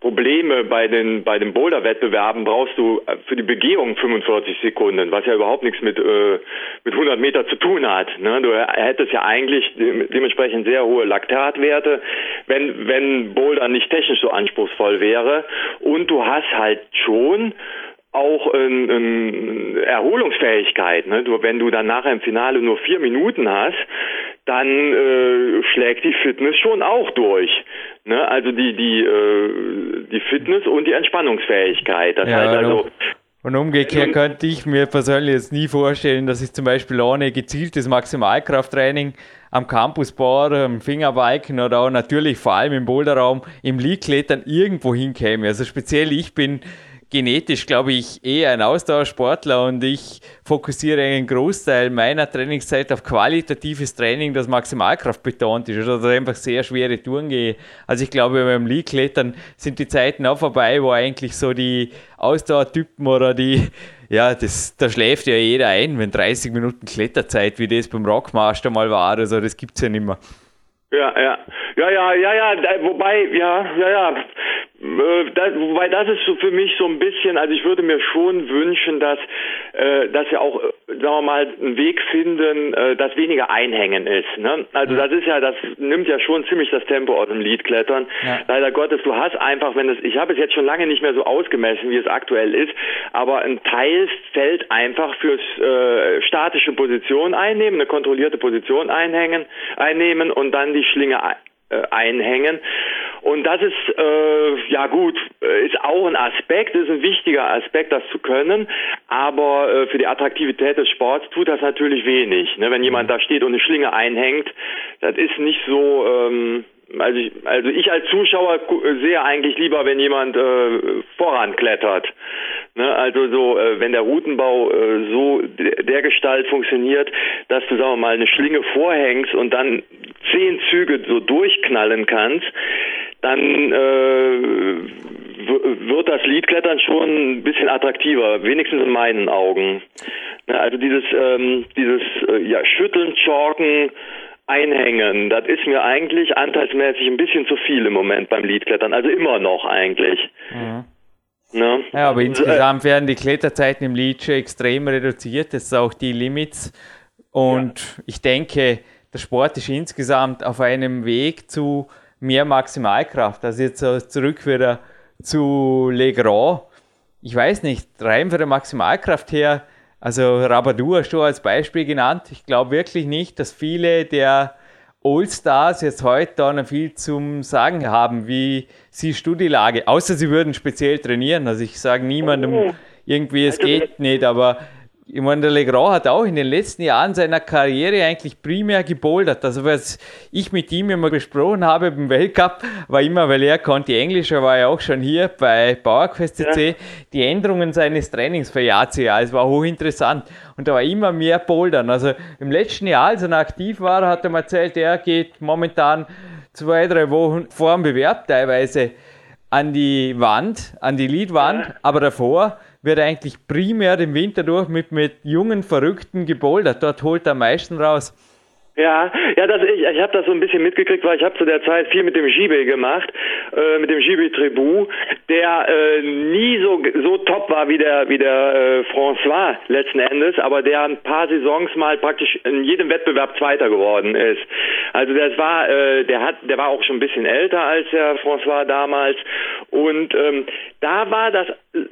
Probleme bei den bei den Boulder-Wettbewerben brauchst du äh, für die Begehung 45 Sekunden, was ja überhaupt nichts mit äh, mit 100 Meter zu tun hat. Ne? Du hättest ja eigentlich dementsprechend sehr hohe Laktatwerte, wenn wenn Boulder nicht technisch so anspruchsvoll wäre. Und du hast halt schon auch in, in Erholungsfähigkeit. Ne? Du, wenn du dann nachher im Finale nur vier Minuten hast, dann äh, schlägt die Fitness schon auch durch. Ne? Also die die äh, die Fitness und die Entspannungsfähigkeit. Das ja, heißt also und umgekehrt könnte ich mir persönlich jetzt nie vorstellen, dass ich zum Beispiel ohne gezieltes Maximalkrafttraining am Campusboard, am Fingerbiken oder auch natürlich vor allem im Boulderraum im League-Klettern irgendwo hinkäme. Also speziell ich bin genetisch, glaube ich, eher ein Ausdauersportler und ich fokussiere einen Großteil meiner Trainingszeit auf qualitatives Training, das Maximalkraft betont ist oder einfach sehr schwere Touren gehe. Also ich glaube, beim League-Klettern sind die Zeiten auch vorbei, wo eigentlich so die Ausdauertypen oder die, ja, das, da schläft ja jeder ein, wenn 30 Minuten Kletterzeit, wie das beim Rockmaster mal war, also das gibt es ja nicht mehr. Ja, ja. Ja, ja, ja, ja, wobei, ja, ja, ja. Äh, das, wobei das ist so für mich so ein bisschen, also ich würde mir schon wünschen, dass, äh, dass wir auch, äh, sagen wir mal, einen Weg finden, äh, dass weniger Einhängen ist. Ne? Also das ist ja, das nimmt ja schon ziemlich das Tempo aus dem Liedklettern. Ja. Leider Gottes, du hast einfach, wenn es, ich habe es jetzt schon lange nicht mehr so ausgemessen, wie es aktuell ist, aber ein Teil fällt einfach fürs äh, statische Position einnehmen, eine kontrollierte Position einhängen, einnehmen und dann die Schlinge äh, einhängen. Und das ist, äh, ja gut, äh, ist auch ein Aspekt, ist ein wichtiger Aspekt, das zu können. Aber äh, für die Attraktivität des Sports tut das natürlich wenig. Ne? Wenn jemand da steht und eine Schlinge einhängt, das ist nicht so, ähm, also ich, also ich als Zuschauer sehe eigentlich lieber, wenn jemand äh, voranklettert. Ne, also so, äh, wenn der Routenbau äh, so der Gestalt funktioniert, dass du, sagen wir mal, eine Schlinge vorhängst und dann zehn Züge so durchknallen kannst, dann äh, wird das Liedklettern schon ein bisschen attraktiver, wenigstens in meinen Augen. Also dieses, ähm, dieses äh, ja, Schütteln, Chalken, Einhängen, das ist mir eigentlich anteilsmäßig ein bisschen zu viel im Moment beim Liedklettern, also immer noch eigentlich. Mhm. Ne? Ja, aber insgesamt werden die Kletterzeiten im Lied schon extrem reduziert, das sind auch die Limits. Und ja. ich denke, der Sport ist insgesamt auf einem Weg zu mehr Maximalkraft. Also jetzt zurück wieder zu Legrand. Ich weiß nicht, rein von der Maximalkraft her, also Rabadou hast du als Beispiel genannt. Ich glaube wirklich nicht, dass viele der All-Stars jetzt heute da noch viel zum Sagen haben. Wie siehst du die Lage? Außer sie würden speziell trainieren. Also ich sage niemandem oh. irgendwie, es geht nicht, aber ich meine, der Legrand hat auch in den letzten Jahren seiner Karriere eigentlich primär gebouldert. Also was ich mit ihm immer besprochen habe im Weltcup, war immer, weil er konnte Englisch, er war ja auch schon hier bei Bauerquest CC, ja. die Änderungen seines Trainings für Jahr zu Jahr. Es war hochinteressant. Und da war immer mehr Bouldern. Also im letzten Jahr, als er aktiv war, hat er mir erzählt, er geht momentan zwei, drei Wochen vor dem Bewerb teilweise an die Wand, an die Leadwand, ja. aber davor wird eigentlich primär im Winter durch mit, mit jungen Verrückten gebouldert. Dort holt er am meisten raus. Ja, ja, das, ich, ich habe das so ein bisschen mitgekriegt, weil ich habe zu der Zeit viel mit dem Gibe gemacht, äh, mit dem Gibe Tribou, der äh, nie so so top war wie der wie der äh, François letzten Endes, aber der ein paar Saisons mal praktisch in jedem Wettbewerb Zweiter geworden ist. Also das war, äh, der hat, der war auch schon ein bisschen älter als der François damals und ähm, da war das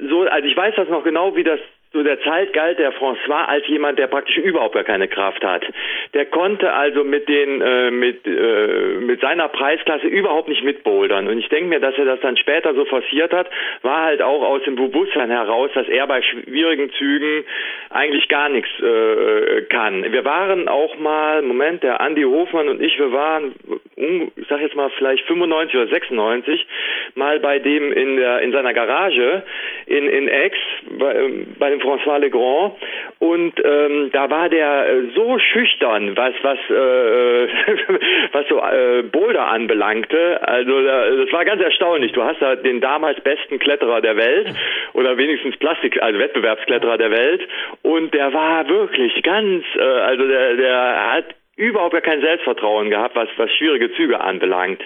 so, also ich weiß das noch genau, wie das zu der Zeit galt der François als jemand, der praktisch überhaupt gar keine Kraft hat. Der konnte also mit den äh, mit äh, mit seiner Preisklasse überhaupt nicht mitbouldern. Und ich denke mir, dass er das dann später so forciert hat, war halt auch aus dem Bewusstsein heraus, dass er bei schwierigen Zügen eigentlich gar nichts äh, kann. Wir waren auch mal, Moment, der Andy Hofmann und ich, wir waren, ich sag jetzt mal vielleicht 95 oder 96, mal bei dem in der in seiner Garage in in Aix bei, bei dem François Legrand und ähm, da war der äh, so schüchtern, was was äh, was so äh, Boulder anbelangte. Also das war ganz erstaunlich. Du hast da den damals besten Kletterer der Welt oder wenigstens Plastik, also Wettbewerbskletterer der Welt und der war wirklich ganz, äh, also der der hat überhaupt gar kein Selbstvertrauen gehabt, was, was schwierige Züge anbelangt.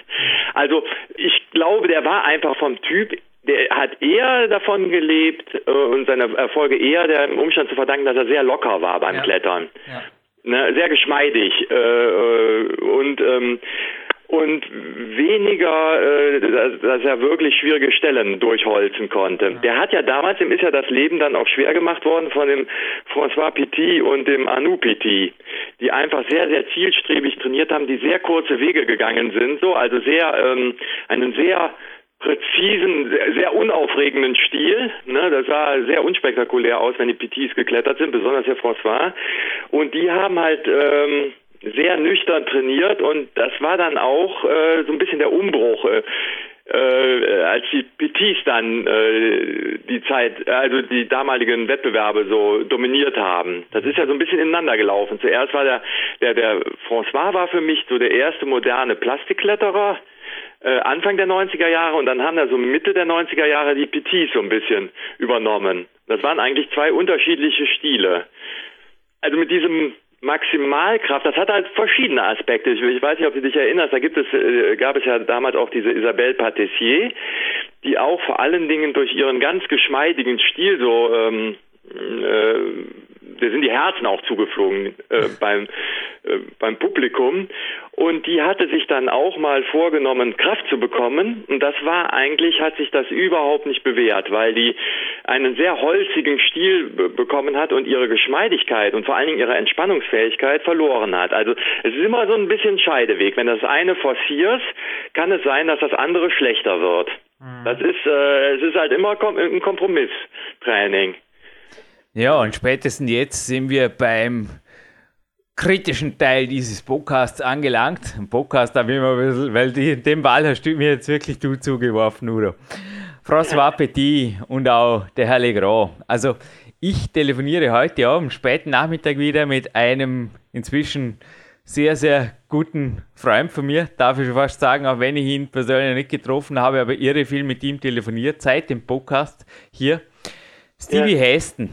Also ich glaube, der war einfach vom Typ der hat eher davon gelebt äh, und seine Erfolge eher dem Umstand zu verdanken, dass er sehr locker war beim ja. Klettern. Ja. Ne, sehr geschmeidig äh, äh und ähm, und weniger, äh, dass, er wirklich schwierige Stellen durchholzen konnte. Ja. Der hat ja damals, dem ist ja das Leben dann auch schwer gemacht worden von dem François Petit und dem Anu Petit, die einfach sehr, sehr zielstrebig trainiert haben, die sehr kurze Wege gegangen sind, so, also sehr, ähm, einen sehr präzisen, sehr, unaufregenden Stil. Ne, das sah sehr unspektakulär aus, wenn die PTs geklettert sind, besonders der François. Und die haben halt ähm, sehr nüchtern trainiert und das war dann auch äh, so ein bisschen der Umbruch. Äh, äh, als die PTs dann äh, die Zeit, also die damaligen Wettbewerbe so dominiert haben. Das ist ja so ein bisschen ineinander gelaufen. Zuerst war der, der, der François war für mich so der erste moderne Plastikkletterer, äh, Anfang der 90er Jahre und dann haben da so Mitte der 90er Jahre die PTs so ein bisschen übernommen. Das waren eigentlich zwei unterschiedliche Stile. Also mit diesem Maximalkraft, das hat halt verschiedene Aspekte. Ich, ich, weiß nicht, ob du dich erinnerst, da gibt es, äh, gab es ja damals auch diese Isabelle Patissier, die auch vor allen Dingen durch ihren ganz geschmeidigen Stil so ähm, äh, da sind die Herzen auch zugeflogen äh, beim, äh, beim Publikum. Und die hatte sich dann auch mal vorgenommen, Kraft zu bekommen. Und das war eigentlich, hat sich das überhaupt nicht bewährt, weil die einen sehr holzigen Stil bekommen hat und ihre Geschmeidigkeit und vor allen Dingen ihre Entspannungsfähigkeit verloren hat. Also es ist immer so ein bisschen Scheideweg. Wenn das eine forcierst, kann es sein, dass das andere schlechter wird. Mhm. Das ist, äh, es ist halt immer ein Kompromisstraining. Ja, und spätestens jetzt sind wir beim kritischen Teil dieses Podcasts angelangt. Ein Podcast da will man ein bisschen, weil die, dem Ball hast du mir jetzt wirklich du zugeworfen, Udo. François Petit und auch der Herr Legrand. Also ich telefoniere heute am späten Nachmittag wieder mit einem inzwischen sehr, sehr guten Freund von mir, darf ich schon fast sagen, auch wenn ich ihn persönlich nicht getroffen habe, aber irre viel mit ihm telefoniert, seit dem Podcast hier. Stevie ja. Heston.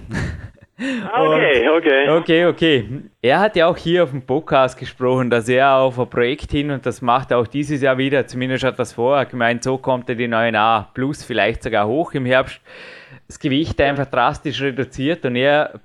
Ah, okay, okay. Okay, okay. Er hat ja auch hier auf dem Podcast gesprochen, dass er auf ein Projekt hin und das macht er auch dieses Jahr wieder, zumindest hat das vorher gemeint, so kommt er die 9a plus vielleicht sogar hoch im Herbst. Das Gewicht einfach drastisch reduziert und er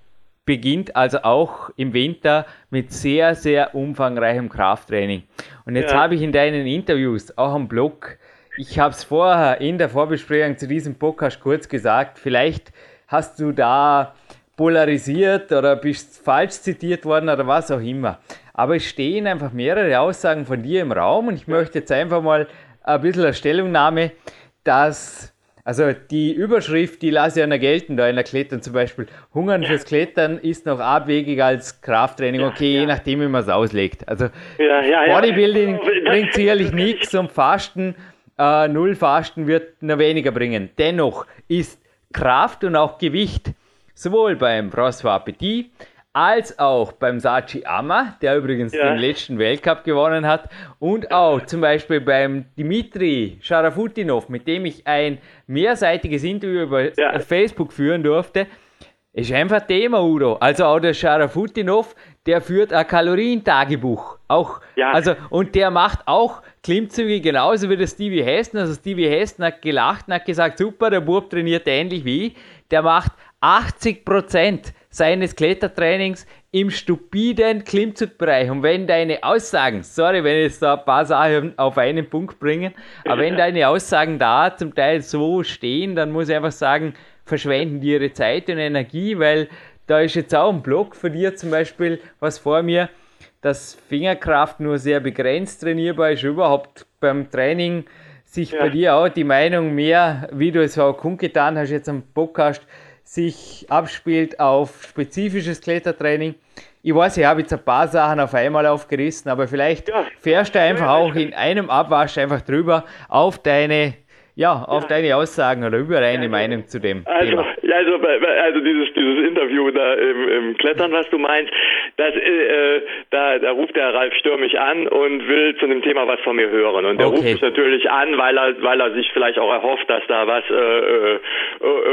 beginnt also auch im Winter mit sehr, sehr umfangreichem Krafttraining. Und jetzt ja. habe ich in deinen Interviews, auch am Blog, ich habe es vorher in der Vorbesprechung zu diesem Podcast kurz gesagt, vielleicht hast du da polarisiert oder bist falsch zitiert worden oder was auch immer. Aber es stehen einfach mehrere Aussagen von dir im Raum und ich möchte jetzt einfach mal ein bisschen eine Stellungnahme, dass also die Überschrift, die lasse ich ja noch gelten, da in der Klettern zum Beispiel. Hungern fürs Klettern ist noch abwegiger als Krafttraining, okay, ja, je nachdem, wie man es auslegt. Also Bodybuilding bringt sicherlich nichts und Fasten, äh, Null Fasten wird noch weniger bringen. Dennoch ist Kraft und auch Gewicht sowohl beim François Petit als auch beim Sachi Amma, der übrigens ja. den letzten Weltcup gewonnen hat, und auch zum Beispiel beim Dimitri Sharafutinov, mit dem ich ein mehrseitiges Interview über ja. Facebook führen durfte, ist einfach Thema, Udo. Also auch der Sharafutinov, der führt ein Kalorientagebuch. Auch, ja. also, und der macht auch Klimmzüge genauso wie der Stevie Hesten. Also Stevie Hesten hat gelacht und hat gesagt, super, der Bub trainiert ähnlich wie ich. Der macht 80 Prozent seines Klettertrainings im stupiden Klimmzugbereich. Und wenn deine Aussagen, sorry, wenn ich jetzt da ein paar Sachen auf einen Punkt bringen, aber wenn deine Aussagen da zum Teil so stehen, dann muss ich einfach sagen, verschwenden die ihre Zeit und Energie, weil da ist jetzt auch ein Blog von dir zum Beispiel, was vor mir, dass Fingerkraft nur sehr begrenzt trainierbar ist, überhaupt beim Training sich ja. bei dir auch die Meinung mehr, wie du es auch kundgetan hast jetzt am Podcast, sich abspielt auf spezifisches Klettertraining. Ich weiß, ich habe jetzt ein paar Sachen auf einmal aufgerissen, aber vielleicht ja. fährst du einfach auch in einem Abwasch einfach drüber auf deine ja, auf ja. deine Aussagen oder über deine ja, Meinung zu dem also, Thema. Also, also dieses, dieses Interview da im, im Klettern, was du meinst, das, äh, da, da ruft der Ralf Stör mich an und will zu dem Thema was von mir hören. Und der okay. ruft mich natürlich an, weil er, weil er sich vielleicht auch erhofft, dass da was, äh, äh,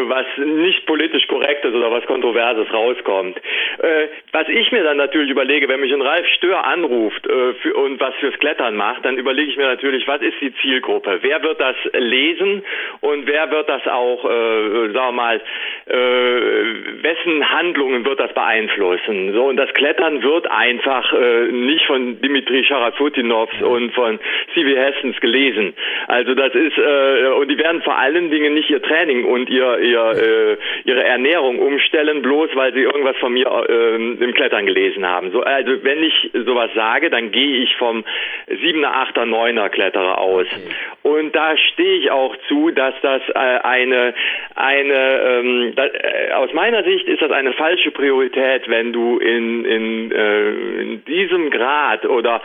was nicht politisch korrekt ist oder was Kontroverses rauskommt. Äh, was ich mir dann natürlich überlege, wenn mich ein Ralf Stör anruft äh, für, und was fürs Klettern macht, dann überlege ich mir natürlich, was ist die Zielgruppe? Wer wird das lesen? Lesen und wer wird das auch, äh, sagen wir mal, äh, wessen Handlungen wird das beeinflussen? So und das Klettern wird einfach äh, nicht von Dimitri Sharafutinovs und von C.V. Hessens gelesen. Also das ist äh, und die werden vor allen Dingen nicht ihr Training und ihr, ihr äh, ihre Ernährung umstellen, bloß weil sie irgendwas von mir äh, im Klettern gelesen haben. So also wenn ich sowas sage, dann gehe ich vom 7er, 8er, 9er Kletterer aus. Okay. Und da stehe ich auch auch zu, dass das äh, eine, eine ähm, da, äh, aus meiner Sicht ist das eine falsche Priorität, wenn du in, in, äh, in diesem Grad oder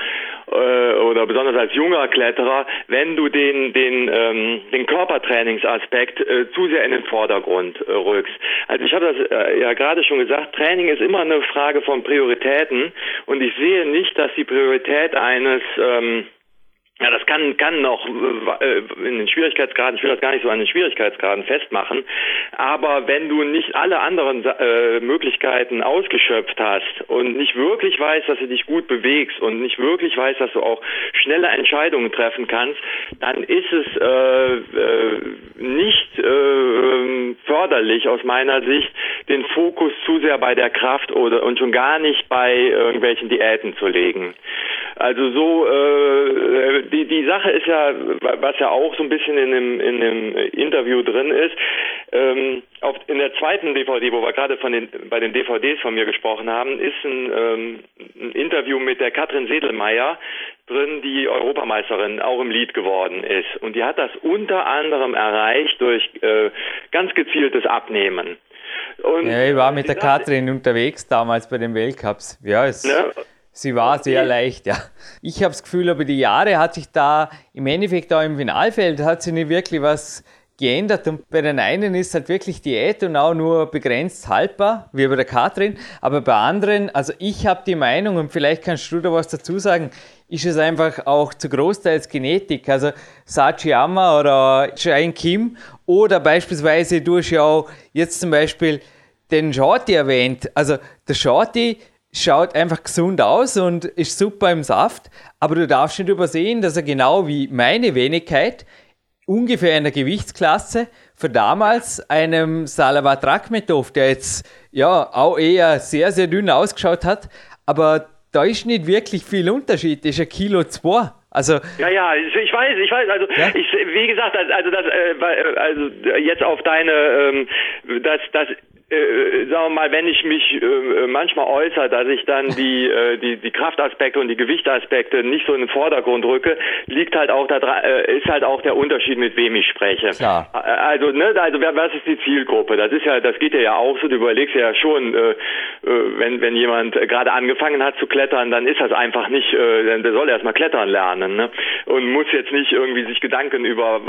äh, oder besonders als junger Kletterer, wenn du den den ähm, den Körpertrainingsaspekt äh, zu sehr in den Vordergrund äh, rückst. Also ich habe das äh, ja gerade schon gesagt, Training ist immer eine Frage von Prioritäten und ich sehe nicht, dass die Priorität eines ähm, ja, das kann, kann noch äh, in den Schwierigkeitsgraden, ich will das gar nicht so an den Schwierigkeitsgraden festmachen, aber wenn du nicht alle anderen äh, Möglichkeiten ausgeschöpft hast und nicht wirklich weißt, dass du dich gut bewegst und nicht wirklich weißt, dass du auch schnelle Entscheidungen treffen kannst, dann ist es äh, äh, nicht äh, förderlich aus meiner Sicht, den Fokus zu sehr bei der Kraft oder und schon gar nicht bei irgendwelchen Diäten zu legen. Also so äh, die, die Sache ist ja, was ja auch so ein bisschen in dem, in dem Interview drin ist, ähm, auf, in der zweiten DVD, wo wir gerade von den, bei den DVDs von mir gesprochen haben, ist ein, ähm, ein Interview mit der Katrin Sedelmeier drin, die Europameisterin auch im Lied geworden ist. Und die hat das unter anderem erreicht durch äh, ganz gezieltes Abnehmen. Und ja, ich war mit der Katrin unterwegs damals bei den Weltcups. Ja, es ne? Sie war sehr leicht, ja. Ich habe das Gefühl, über die Jahre hat sich da im Endeffekt auch im Finalfeld hat sie nicht wirklich was geändert. Und bei den einen ist halt wirklich Diät und auch nur begrenzt haltbar, wie bei der Katrin, aber bei anderen, also ich habe die Meinung und vielleicht kannst du da was dazu sagen, ist es einfach auch zu großteils Genetik, also Sachiyama oder Shine Kim oder beispielsweise du hast ja auch jetzt zum Beispiel den Shorty erwähnt, also der Shorty schaut einfach gesund aus und ist super im Saft, aber du darfst nicht übersehen, dass er genau wie meine Wenigkeit ungefähr in der Gewichtsklasse für damals einem Salavat Rakhmetov, der jetzt ja auch eher sehr, sehr dünn ausgeschaut hat, aber da ist nicht wirklich viel Unterschied, das ist ein Kilo zwei. Also ja, ja, ich weiß, ich weiß. Also ja? ich, wie gesagt, also das, äh, also jetzt auf deine, ähm, das, das äh, sagen wir mal, wenn ich mich äh, manchmal äußere, dass ich dann die, äh, die, die Kraftaspekte und die Gewichtaspekte nicht so in den Vordergrund rücke, liegt halt auch da äh, ist halt auch der Unterschied, mit wem ich spreche. Klar. Äh, also, ne, also was ist die Zielgruppe? Das ist ja, das geht ja auch so, du überlegst ja schon, äh, äh, wenn, wenn jemand gerade angefangen hat zu klettern, dann ist das einfach nicht, äh, der soll erstmal klettern lernen, ne? Und muss jetzt nicht irgendwie sich Gedanken über,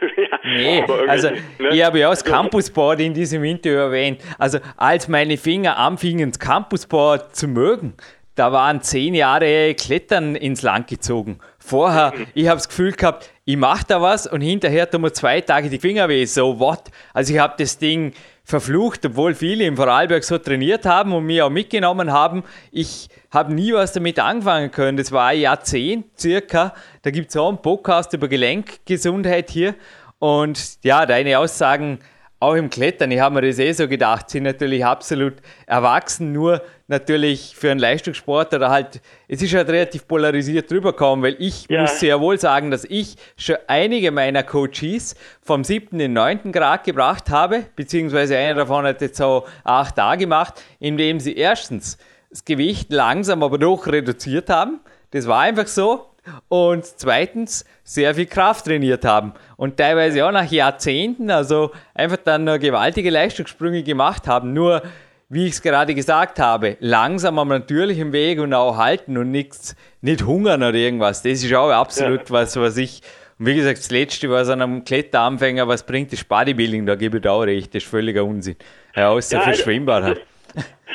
äh, ja, nee, über also ne? ich habe ja das Campusboard in diesem Interview erwähnt erwähnt. Also als meine Finger anfingen, das Campusboard zu mögen, da waren zehn Jahre Klettern ins Land gezogen. Vorher, ich habe das Gefühl gehabt, ich mache da was und hinterher tun mir zwei Tage die Finger weh. So what? Also ich habe das Ding verflucht, obwohl viele im Vorarlberg so trainiert haben und mir auch mitgenommen haben. Ich habe nie was damit anfangen können. Das war ein Jahrzehnt circa. Da gibt es auch einen Podcast über Gelenkgesundheit hier. Und ja, deine Aussagen auch im Klettern, ich habe mir das eh so gedacht, sind natürlich absolut erwachsen, nur natürlich für einen Leistungssport oder halt, es ist halt relativ polarisiert rübergekommen, weil ich ja. muss sehr wohl sagen, dass ich schon einige meiner Coaches vom siebten in neunten Grad gebracht habe, beziehungsweise einer davon hat jetzt so acht da gemacht, indem sie erstens das Gewicht langsam aber doch reduziert haben. Das war einfach so, und zweitens sehr viel Kraft trainiert haben und teilweise auch nach Jahrzehnten, also einfach dann noch gewaltige Leistungssprünge gemacht haben. Nur, wie ich es gerade gesagt habe, langsam am natürlichen Weg und auch halten und nichts, nicht hungern oder irgendwas. Das ist auch absolut ja. was, was ich. Und wie gesagt, das letzte war so einem Kletteranfänger, was bringt das Bodybuilding? Da gebe ich da auch recht, das ist völliger Unsinn. Ja, außer ja, für also, Schwimmbad halt.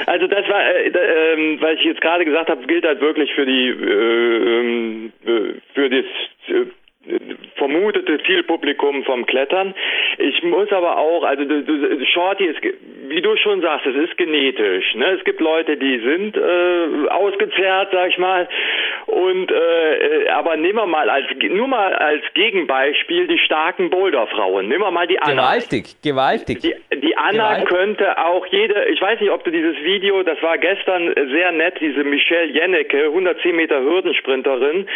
Also das war, äh, äh, was ich jetzt gerade gesagt habe, gilt halt wirklich für die äh, ähm, äh für das äh, vermutete Zielpublikum vom Klettern. Ich muss aber auch, also Shorty ist, wie du schon sagst, es ist genetisch. Ne? Es gibt Leute, die sind äh, ausgezehrt, sag ich mal. Und äh, aber nehmen wir mal als nur mal als Gegenbeispiel die starken Boulderfrauen. Nehmen wir mal die Anna. Gewaltig, gewaltig. Die, die Anna gewaltig. könnte auch jede, ich weiß nicht, ob du dieses Video, das war gestern sehr nett, diese Michelle Jennecke, 110 Meter Hürdensprinterin,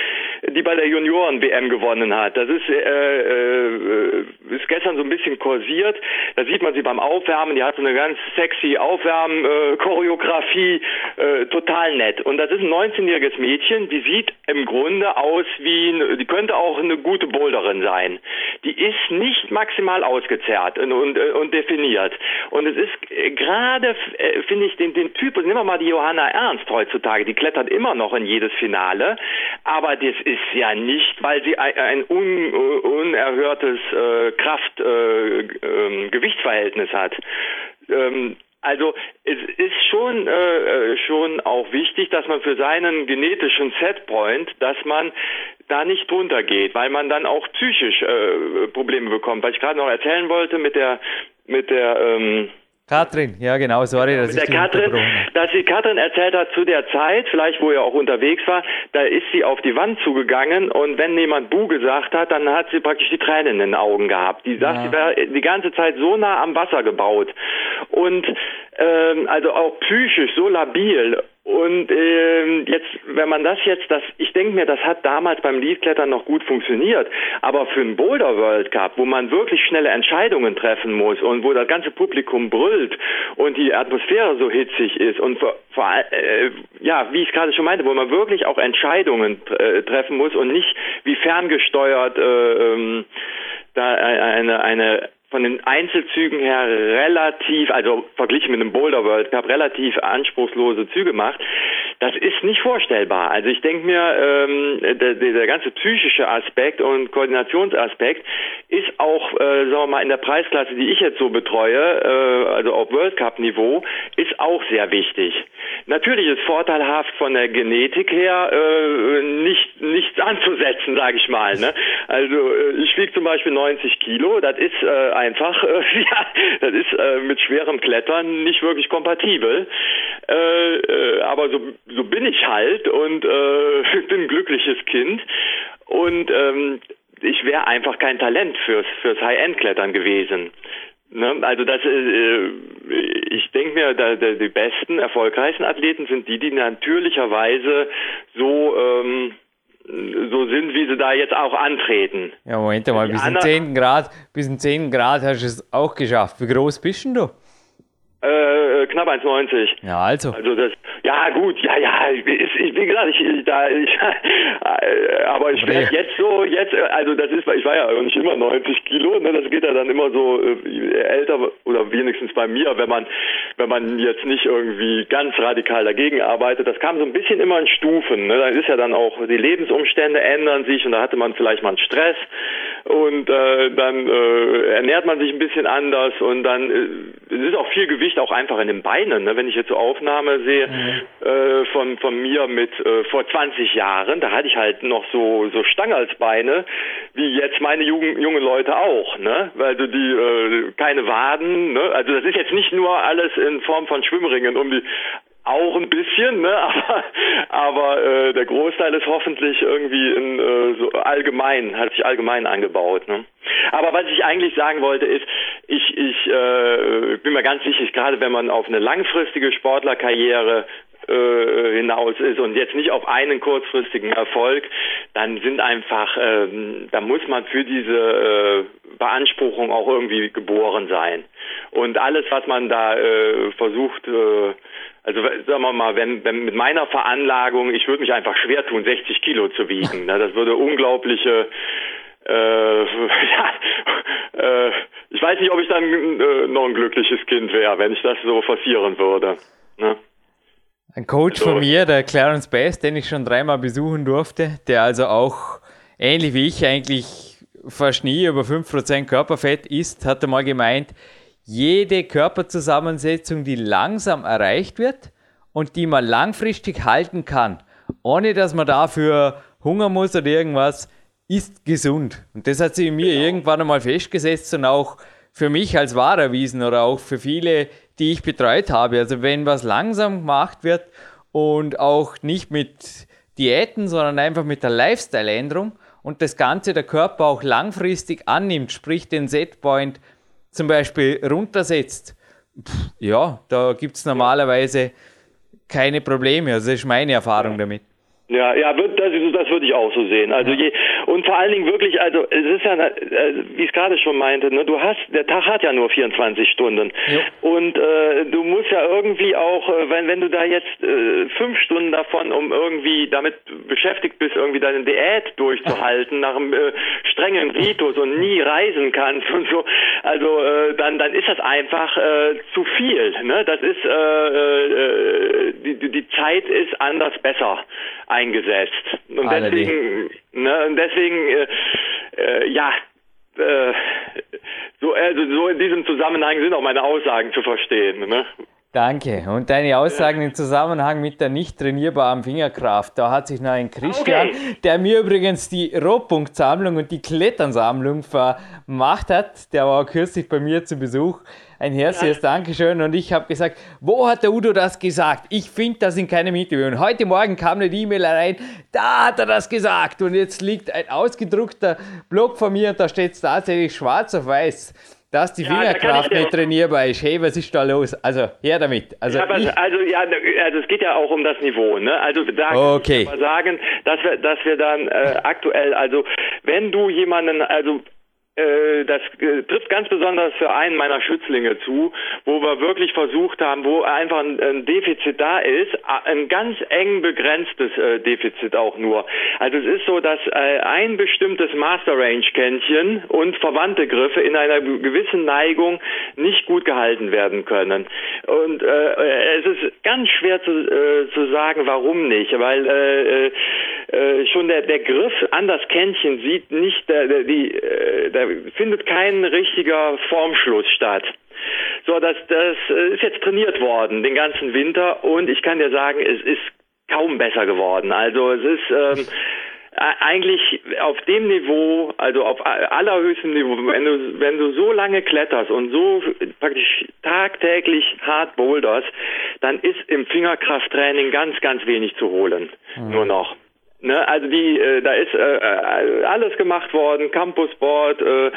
die bei der Junioren WM gewonnen hat. Das ist, äh, äh, ist gestern so ein bisschen kursiert. Da sieht man sie beim Aufwärmen. Die hat so eine ganz sexy Aufwärm-Choreografie. Äh, total nett. Und das ist ein 19-jähriges Mädchen. Die sieht im Grunde aus wie, die könnte auch eine gute Boulderin sein. Die ist nicht maximal ausgezerrt und, und, äh, und definiert. Und es ist äh, gerade, äh, finde ich, den, den Typus, nehmen wir mal die Johanna Ernst heutzutage, die klettert immer noch in jedes Finale, aber das ist ja nicht, weil sie ein un, unerhörtes äh, Kraft-Gewichtsverhältnis äh, ähm, hat. Ähm, also es ist schon äh, schon auch wichtig, dass man für seinen genetischen Setpoint, dass man da nicht drunter geht, weil man dann auch psychisch äh, Probleme bekommt. Was ich gerade noch erzählen wollte mit der mit der ähm, Katrin, ja genau, sorry, dass der ich Katrin, dass die Katrin erzählt hat zu der Zeit, vielleicht wo er auch unterwegs war, da ist sie auf die Wand zugegangen und wenn jemand Bu gesagt hat, dann hat sie praktisch die Tränen in den Augen gehabt. Die sagt, ja. sie wäre die ganze Zeit so nah am Wasser gebaut und ähm, also auch psychisch so labil und ähm, jetzt, wenn man das jetzt, das, ich denke mir, das hat damals beim Leadklettern noch gut funktioniert, aber für einen Boulder World Cup, wo man wirklich schnelle Entscheidungen treffen muss und wo das ganze Publikum brüllt und die Atmosphäre so hitzig ist und vor, vor äh, ja, wie ich gerade schon meinte, wo man wirklich auch Entscheidungen äh, treffen muss und nicht wie ferngesteuert äh, ähm, da eine eine von den Einzelzügen her relativ, also verglichen mit dem Boulder World Cup, relativ anspruchslose Züge macht, das ist nicht vorstellbar. Also ich denke mir, ähm, der, der ganze psychische Aspekt und Koordinationsaspekt ist auch, äh, sagen wir mal, in der Preisklasse, die ich jetzt so betreue, äh, also auf World Cup Niveau, ist auch sehr wichtig. Natürlich ist vorteilhaft von der Genetik her äh, nicht nichts anzusetzen, sage ich mal. Ne? Also äh, ich wiege zum Beispiel 90 Kilo, das ist äh, einfach, äh, ja, das ist äh, mit schwerem Klettern nicht wirklich kompatibel. Äh, äh, aber so so bin ich halt und äh, bin ein glückliches Kind und ähm, ich wäre einfach kein Talent fürs fürs High-End-Klettern gewesen. Ne? Also das, äh, ich denke mir, da, da, die besten, erfolgreichsten Athleten sind die, die natürlicherweise so ähm, so sind, wie sie da jetzt auch antreten. Ja, Moment mal, bis in 10 Grad, bis in 10 Grad hast du es auch geschafft. Wie groß bist denn du? Äh, knapp 1,90. Ja, also. Also das, ja gut, ja, ja, ist, ich, wie gesagt, ich, da, ich, aber ich werde jetzt so, jetzt, also das ist, ich war ja nicht immer 90 Kilo, ne, das geht ja dann immer so äh, älter oder wenigstens bei mir, wenn man, wenn man jetzt nicht irgendwie ganz radikal dagegen arbeitet, das kam so ein bisschen immer in Stufen, ne, da ist ja dann auch, die Lebensumstände ändern sich und da hatte man vielleicht mal einen Stress und äh, dann äh, ernährt man sich ein bisschen anders und dann äh, es ist auch viel Gewicht auch einfach in den Beinen. Ne? Wenn ich jetzt so Aufnahme sehe mhm. äh, von von mir mit äh, vor 20 Jahren, da hatte ich halt noch so so Stangalsbeine wie jetzt meine jungen jungen Leute auch, ne? Weil du die äh, keine Waden, ne? Also das ist jetzt nicht nur alles in Form von Schwimmringen um die auch ein bisschen, ne? aber, aber äh, der Großteil ist hoffentlich irgendwie in, äh, so allgemein, hat sich allgemein angebaut. Ne? Aber was ich eigentlich sagen wollte ist, ich, ich äh, bin mir ganz sicher, gerade wenn man auf eine langfristige Sportlerkarriere äh, hinaus ist und jetzt nicht auf einen kurzfristigen Erfolg, dann sind einfach, ähm, da muss man für diese äh, Beanspruchung auch irgendwie geboren sein. Und alles, was man da äh, versucht, äh, also sagen wir mal, wenn, wenn mit meiner Veranlagung, ich würde mich einfach schwer tun, 60 Kilo zu wiegen. Ne? Das würde unglaubliche äh, ja, äh, ich weiß nicht, ob ich dann äh, noch ein glückliches Kind wäre, wenn ich das so forcieren würde. Ne? Ein Coach also, von mir, der Clarence Bass, den ich schon dreimal besuchen durfte, der also auch ähnlich wie ich eigentlich fast nie über 5% Körperfett isst, hatte mal gemeint, jede Körperzusammensetzung, die langsam erreicht wird und die man langfristig halten kann, ohne dass man dafür Hunger muss oder irgendwas, ist gesund. Und das hat sich in mir genau. irgendwann einmal festgesetzt und auch für mich als wahr erwiesen oder auch für viele, die ich betreut habe. Also wenn was langsam gemacht wird und auch nicht mit Diäten, sondern einfach mit der Lifestyle-Änderung und das Ganze der Körper auch langfristig annimmt, sprich den Setpoint zum Beispiel runtersetzt, pff, ja, da gibt es normalerweise keine Probleme. Also das ist meine Erfahrung damit. Ja, ja, das, das würde ich auch so sehen. Also je, und vor allen Dingen wirklich, also es ist ja, äh, wie ich es gerade schon meinte, ne, du hast, der Tag hat ja nur 24 Stunden ja. und äh, du musst ja irgendwie auch, äh, wenn wenn du da jetzt äh, fünf Stunden davon, um irgendwie damit beschäftigt bist, irgendwie deine Diät durchzuhalten nach einem äh, strengen Ritus und nie reisen kannst und so, also äh, dann dann ist das einfach äh, zu viel. Ne? Das ist äh, äh, die die Zeit ist anders besser eingesetzt. Und deswegen, ne, und deswegen, äh, äh, ja, äh, so, also so in diesem Zusammenhang sind auch meine Aussagen zu verstehen. Ne? Danke. Und deine Aussagen im Zusammenhang mit der nicht trainierbaren Fingerkraft. Da hat sich noch ein Christian, okay. der mir übrigens die Rohpunktsammlung und die Kletternsammlung vermacht hat. Der war kürzlich bei mir zu Besuch. Ein herzliches ja. Dankeschön. Und ich habe gesagt, wo hat der Udo das gesagt? Ich finde das in keinem Interview. Und heute Morgen kam eine E-Mail rein, da hat er das gesagt. Und jetzt liegt ein ausgedruckter Blog von mir und da steht es tatsächlich schwarz auf weiß dass die Fingerkraft ja, nicht trainierbar ist. Hey, was ist da los? Also, her damit. Also, ja, also, also ja, also es geht ja auch um das Niveau. Ne? Also da okay. kann ich mal sagen, dass wir, dass wir dann äh, aktuell, also wenn du jemanden, also das äh, trifft ganz besonders für einen meiner Schützlinge zu, wo wir wirklich versucht haben, wo einfach ein, Defizit da ist, ein ganz eng begrenztes äh, Defizit auch nur. Also es ist so, dass äh, ein bestimmtes Master Range Kännchen und verwandte Griffe in einer gewissen Neigung nicht gut gehalten werden können. Und äh, es ist ganz schwer zu, äh, zu sagen, warum nicht, weil äh, äh, schon der, der Griff an das Kännchen sieht nicht, die, äh, der findet kein richtiger Formschluss statt. So, das, das ist jetzt trainiert worden den ganzen Winter und ich kann dir sagen, es ist kaum besser geworden. Also es ist ähm, eigentlich auf dem Niveau, also auf allerhöchstem Niveau, wenn du, wenn du so lange kletterst und so praktisch tagtäglich hart boulderst, dann ist im Fingerkrafttraining ganz, ganz wenig zu holen. Mhm. Nur noch. Ne, also die, äh, da ist äh, äh, alles gemacht worden, Campusboard, äh,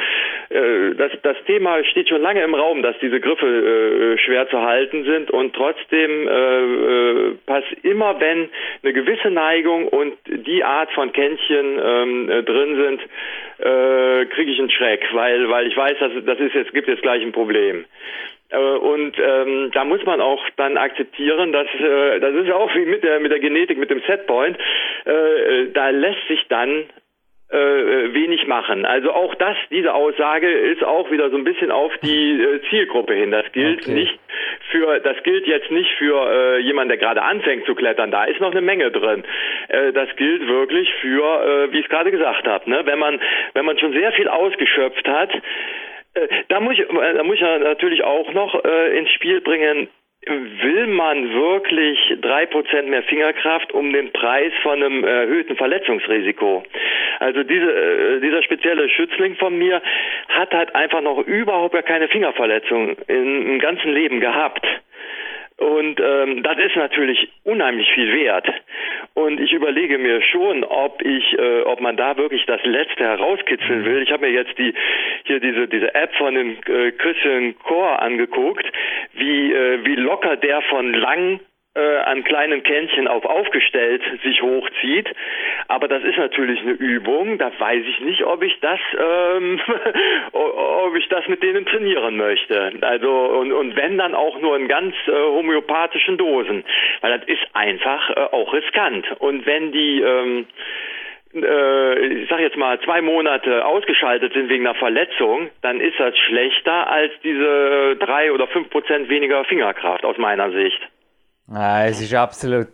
äh, das, das Thema steht schon lange im Raum, dass diese Griffe äh, schwer zu halten sind und trotzdem äh, äh, pass immer, wenn eine gewisse Neigung und die Art von Kännchen ähm, äh, drin sind, äh, kriege ich einen Schreck, weil weil ich weiß, dass das ist jetzt gibt jetzt gleich ein Problem. Äh, und ähm, da muss man auch dann akzeptieren, dass äh, das ist ja auch wie mit der mit der Genetik, mit dem Setpoint, äh, da lässt sich dann äh, wenig machen. Also auch das, diese Aussage ist auch wieder so ein bisschen auf die äh, Zielgruppe hin. Das gilt okay. nicht für, das gilt jetzt nicht für äh, jemanden, der gerade anfängt zu klettern. Da ist noch eine Menge drin. Äh, das gilt wirklich für, äh, wie ich es gerade gesagt habe, ne? wenn man wenn man schon sehr viel ausgeschöpft hat da muss ich, äh, da muss ich natürlich auch noch äh, ins Spiel bringen, will man wirklich drei Prozent mehr Fingerkraft um den Preis von einem erhöhten Verletzungsrisiko? Also diese, äh, dieser spezielle Schützling von mir hat halt einfach noch überhaupt gar keine Fingerverletzung im ganzen Leben gehabt. Und ähm, das ist natürlich unheimlich viel wert. Und ich überlege mir schon, ob ich, äh, ob man da wirklich das Letzte herauskitzeln will. Ich habe mir jetzt die hier diese diese App von dem äh, Christian Core angeguckt, wie äh, wie locker der von lang äh, an kleinen Kännchen auf aufgestellt sich hochzieht. Aber das ist natürlich eine Übung. Da weiß ich nicht, ob ich das, ähm, ob ich das mit denen trainieren möchte. Also und, und wenn dann auch nur in ganz äh, homöopathischen Dosen, weil das ist einfach äh, auch riskant. Und wenn die ähm, äh, ich sag jetzt mal, zwei Monate ausgeschaltet sind wegen einer Verletzung, dann ist das schlechter als diese drei oder fünf Prozent weniger Fingerkraft aus meiner Sicht. Ah, es ist absolut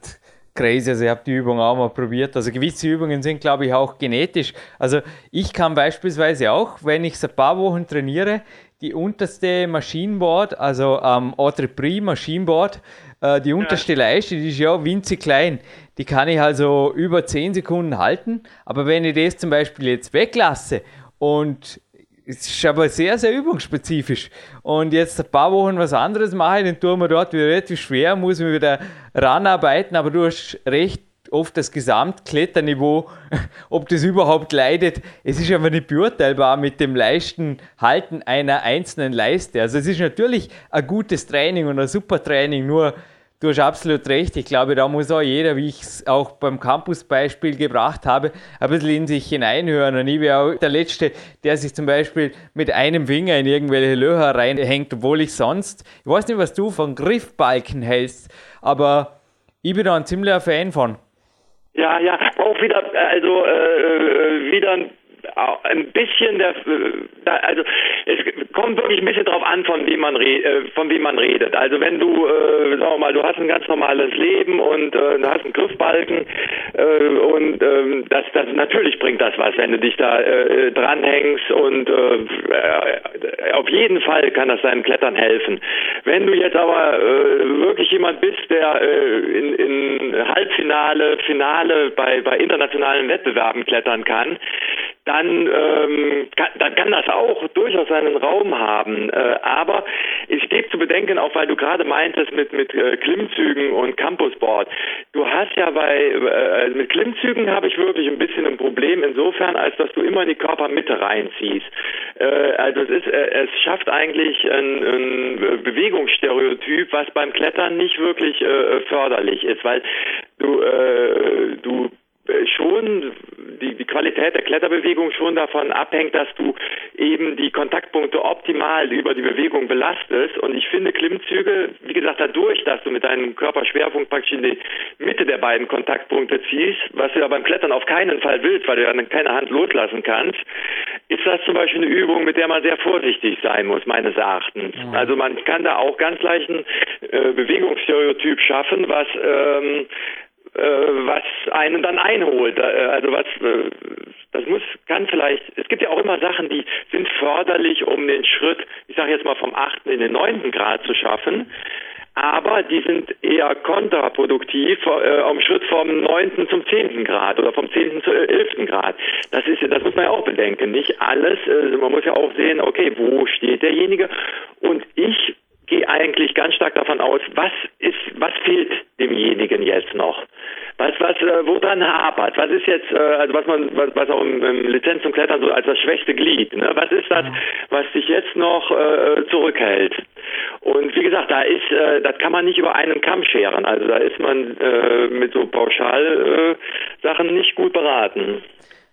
crazy. Also ich habe die Übung auch mal probiert. Also gewisse Übungen sind, glaube ich, auch genetisch. Also ich kann beispielsweise auch, wenn ich es ein paar Wochen trainiere, die unterste Maschinenboard, also am ähm, Autrepris Maschinenboard, äh, die unterste. Leiste, die ist ja winzig klein. Die kann ich also über 10 Sekunden halten. Aber wenn ich das zum Beispiel jetzt weglasse und es ist aber sehr, sehr übungsspezifisch. Und jetzt ein paar Wochen was anderes mache, dann tun wir dort wieder relativ schwer, muss ich wieder ranarbeiten, aber du hast recht, oft das Gesamtkletterniveau, ob das überhaupt leidet, es ist aber nicht beurteilbar mit dem leichten Halten einer einzelnen Leiste. Also es ist natürlich ein gutes Training und ein super Training, nur Du hast absolut recht. Ich glaube, da muss auch jeder, wie ich es auch beim Campus-Beispiel gebracht habe, ein bisschen in sich hineinhören. Und ich wäre auch der Letzte, der sich zum Beispiel mit einem Finger in irgendwelche Löcher reinhängt, obwohl ich sonst, ich weiß nicht, was du von Griffbalken hältst, aber ich bin da ein ziemlicher Fan von. Ja, ja, auch wieder, also äh, wieder ein ein bisschen der, also es kommt wirklich ein bisschen drauf an, von wem man äh, von wem man redet. Also wenn du, äh, sagen wir mal, du hast ein ganz normales Leben und äh, du hast einen Griffbalken äh, und äh, das, das natürlich bringt das was, wenn du dich da äh, dranhängst und äh, auf jeden Fall kann das deinem Klettern helfen. Wenn du jetzt aber äh, wirklich jemand bist, der äh, in, in Halbfinale, Finale bei, bei internationalen Wettbewerben klettern kann, dann, ähm, kann, dann kann das auch durchaus seinen Raum haben. Äh, aber es steht zu bedenken, auch weil du gerade meintest mit, mit äh, Klimmzügen und Campusboard. Du hast ja bei, äh, mit Klimmzügen habe ich wirklich ein bisschen ein Problem insofern, als dass du immer in die Körpermitte reinziehst. Äh, also es ist, äh, es schafft eigentlich ein, ein Bewegungsstereotyp, was beim Klettern nicht wirklich äh, förderlich ist, weil du, äh, du schon die die, Qualität der Kletterbewegung schon davon abhängt, dass du eben die Kontaktpunkte optimal über die Bewegung belastest. Und ich finde Klimmzüge, wie gesagt, dadurch, dass du mit deinem Körperschwerpunkt praktisch in die Mitte der beiden Kontaktpunkte ziehst, was du ja beim Klettern auf keinen Fall willst, weil du ja keine Hand loslassen kannst, ist das zum Beispiel eine Übung, mit der man sehr vorsichtig sein muss, meines Erachtens. Mhm. Also man kann da auch ganz leicht ein äh, Bewegungsstereotyp schaffen, was ähm, äh, was einen dann einholt. Äh, also was äh, das muss kann vielleicht es gibt ja auch immer Sachen, die sind förderlich, um den Schritt, ich sage jetzt mal vom achten in den neunten Grad zu schaffen. Aber die sind eher kontraproduktiv äh, am Schritt vom neunten zum zehnten Grad oder vom zehnten zum elften Grad. Das ist, das muss man ja auch bedenken. Nicht alles. Äh, man muss ja auch sehen, okay, wo steht derjenige? Und ich gehe eigentlich ganz stark davon aus, was fehlt demjenigen jetzt noch? Was, was, äh, woran hapert? Was ist jetzt, äh, also was man, was, was auch im, im Lizenz zum Klettern so als das schwächste Glied, ne? Was ist das, was dich jetzt noch äh, zurückhält? Und wie gesagt, da ist, äh, das kann man nicht über einen Kamm scheren. Also da ist man äh, mit so Pauschal äh, nicht gut beraten.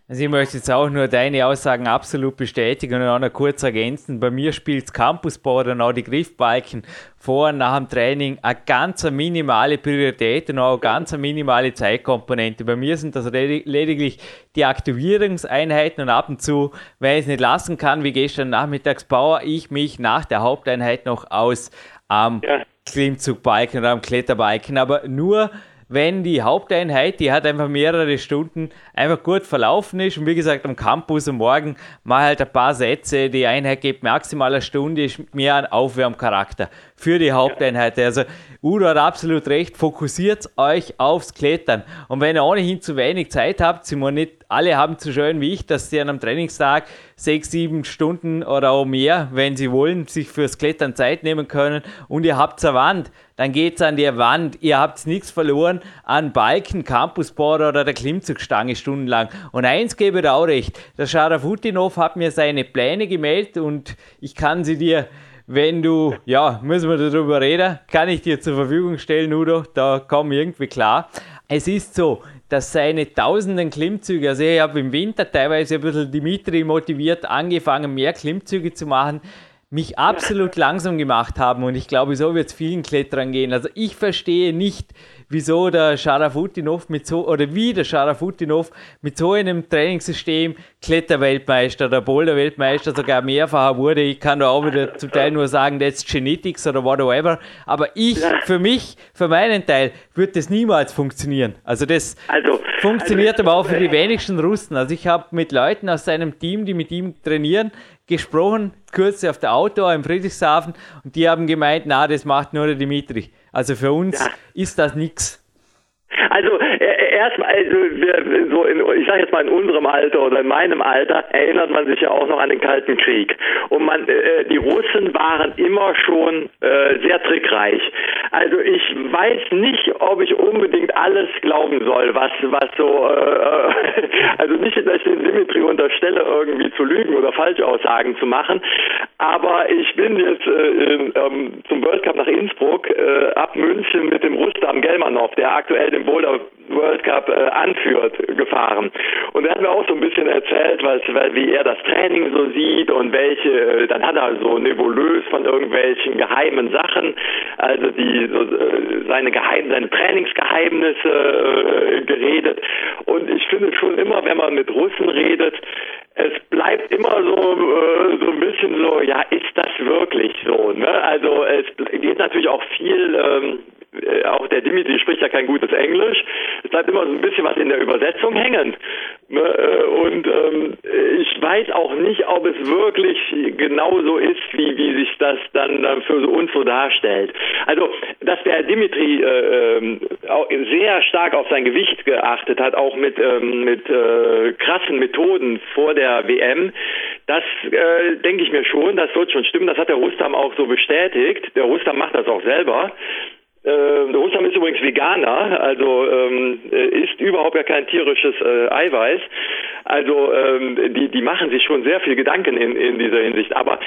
Also ich möchte jetzt auch nur deine Aussagen absolut bestätigen und auch noch kurz ergänzen. Bei mir spielt das Campusboard und auch die Griffbalken vor und nach dem Training eine ganz minimale Priorität und auch eine ganz minimale Zeitkomponente. Bei mir sind das lediglich die Aktivierungseinheiten und ab und zu, wenn ich es nicht lassen kann, wie gestern nachmittags, baue ich mich nach der Haupteinheit noch aus am ja. Klimmzugbalken oder am Kletterbalken. Aber nur wenn die Haupteinheit, die hat einfach mehrere Stunden einfach gut verlaufen ist. Und wie gesagt am Campus am Morgen mal halt ein paar Sätze, die Einheit geht maximal eine Stunde, ist mehr ein Aufwärmcharakter für die Haupteinheit. Also Udo hat absolut recht, fokussiert euch aufs Klettern. Und wenn ihr ohnehin zu wenig Zeit habt, sind wir nicht alle haben zu schön wie ich, dass sie an einem Trainingstag sechs, sieben Stunden oder auch mehr, wenn sie wollen, sich fürs Klettern Zeit nehmen können und ihr habt eine Wand, dann geht es an die Wand. Ihr habt nichts verloren an Balken, Campusboard oder der Klimmzugstange stundenlang. Und eins gebe ich auch recht, der Scharafutinov hat mir seine Pläne gemeldet und ich kann sie dir wenn du, ja, müssen wir darüber reden, kann ich dir zur Verfügung stellen, Udo, da kommen irgendwie klar. Es ist so, dass seine tausenden Klimmzüge, also ich habe im Winter teilweise ein bisschen Dimitri motiviert angefangen, mehr Klimmzüge zu machen, mich absolut langsam gemacht haben und ich glaube, so wird es vielen Kletterern gehen. Also ich verstehe nicht, wieso der Scharafutinov mit so, oder wie der Scharafutinov mit so einem Trainingssystem Kletterweltmeister oder Boulder-Weltmeister sogar mehrfacher wurde. Ich kann da auch wieder zum Teil nur sagen, that's Genetics oder whatever. Aber ich, für mich, für meinen Teil, wird das niemals funktionieren. Also das also, funktioniert also, aber auch für die wenigsten Russen. Also ich habe mit Leuten aus seinem Team, die mit ihm trainieren, gesprochen, kurz auf der Auto im Friedrichshafen und die haben gemeint, na, das macht nur der Dimitri. Also für uns ja. ist das nichts. Also äh, erstmal, also so ich sage jetzt mal in unserem Alter oder in meinem Alter erinnert man sich ja auch noch an den Kalten Krieg. Und man, äh, die Russen waren immer schon äh, sehr trickreich. Also ich weiß nicht, ob ich unbedingt alles glauben soll, was was so, äh, also nicht, dass ich den Dimitri unterstelle, irgendwie zu lügen oder Falschaussagen zu machen. Aber ich bin jetzt äh, in, ähm, zum World Cup nach Innsbruck äh, ab München mit dem Rustam Gelmanov, der aktuell den Boulder World Cup äh, anführt, gefahren. Und er hat mir auch so ein bisschen erzählt, was, wie er das Training so sieht und welche, äh, dann hat er so nebulös von irgendwelchen geheimen Sachen, also die so, äh, seine Geheim, seine Trainingsgeheimnisse äh, geredet. Und ich finde schon immer, wenn man mit Russen redet, es bleibt immer so, äh, so ein bisschen so, ja, ist das wirklich so? Ne? Also es geht natürlich auch viel ähm, äh, auch der Dimitri spricht ja kein gutes Englisch. Es bleibt immer so ein bisschen was in der Übersetzung hängen. Ne, äh, und ähm, ich weiß auch nicht, ob es wirklich genauso ist, wie, wie sich das dann für uns so darstellt. Also, dass der Dimitri äh, sehr stark auf sein Gewicht geachtet hat, auch mit, ähm, mit krassen Methoden vor der WM, das äh, denke ich mir schon, das wird schon stimmen. Das hat der Rustam auch so bestätigt. Der Rustam macht das auch selber. Äh, Rustam ist übrigens Veganer, also ähm, isst überhaupt ja kein tierisches äh, Eiweiß. Also ähm, die, die machen sich schon sehr viel Gedanken in, in dieser Hinsicht. Aber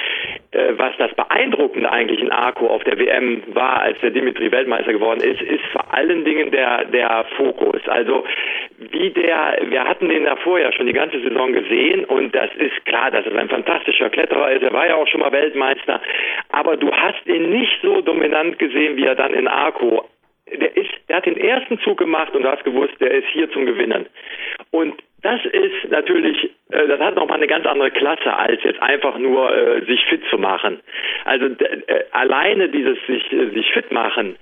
äh, was das Beeindruckende eigentlich in Arco auf der WM war, als der Dimitri Weltmeister geworden ist, ist vor allen Dingen der, der Fokus. Also wie der, wir hatten den davor ja schon die ganze Saison gesehen und das ist klar, dass er ein fantastischer Kletterer ist. Er war ja auch schon mal Weltmeister, aber du hast ihn nicht so dominant gesehen, wie er dann in Arco der ist, der hat den ersten Zug gemacht und du hast gewusst, der ist hier zum Gewinnen. Und das ist natürlich, äh, das hat nochmal eine ganz andere Klasse, als jetzt einfach nur äh, sich fit zu machen. Also äh, alleine dieses sich, äh, sich fit machen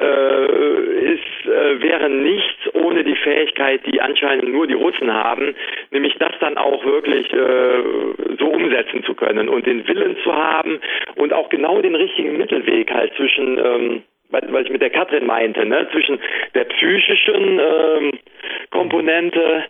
äh, ist, äh, wäre nichts ohne die Fähigkeit, die anscheinend nur die Russen haben, nämlich das dann auch wirklich äh, so umsetzen zu können und den Willen zu haben und auch genau den richtigen Mittelweg halt zwischen ähm, was ich mit der Katrin meinte, ne, zwischen der psychischen ähm, Komponente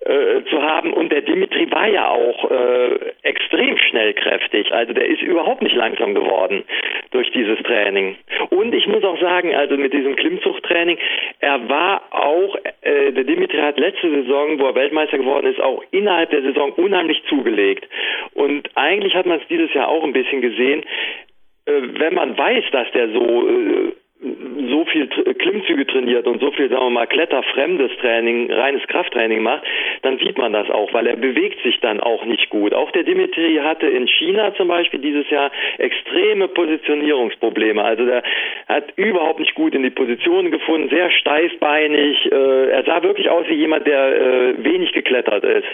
äh, zu haben. Und der Dimitri war ja auch äh, extrem schnellkräftig. Also der ist überhaupt nicht langsam geworden durch dieses Training. Und ich muss auch sagen, also mit diesem Klimmzuchttraining, er war auch, äh, der Dimitri hat letzte Saison, wo er Weltmeister geworden ist, auch innerhalb der Saison unheimlich zugelegt. Und eigentlich hat man es dieses Jahr auch ein bisschen gesehen, äh, wenn man weiß, dass der so äh, so viel Klimmzüge trainiert und so viel, sagen wir mal, kletterfremdes Training, reines Krafttraining macht, dann sieht man das auch, weil er bewegt sich dann auch nicht gut. Auch der Dimitri hatte in China zum Beispiel dieses Jahr extreme Positionierungsprobleme. Also der hat überhaupt nicht gut in die Positionen gefunden, sehr steifbeinig. Äh, er sah wirklich aus wie jemand, der äh, wenig geklettert ist.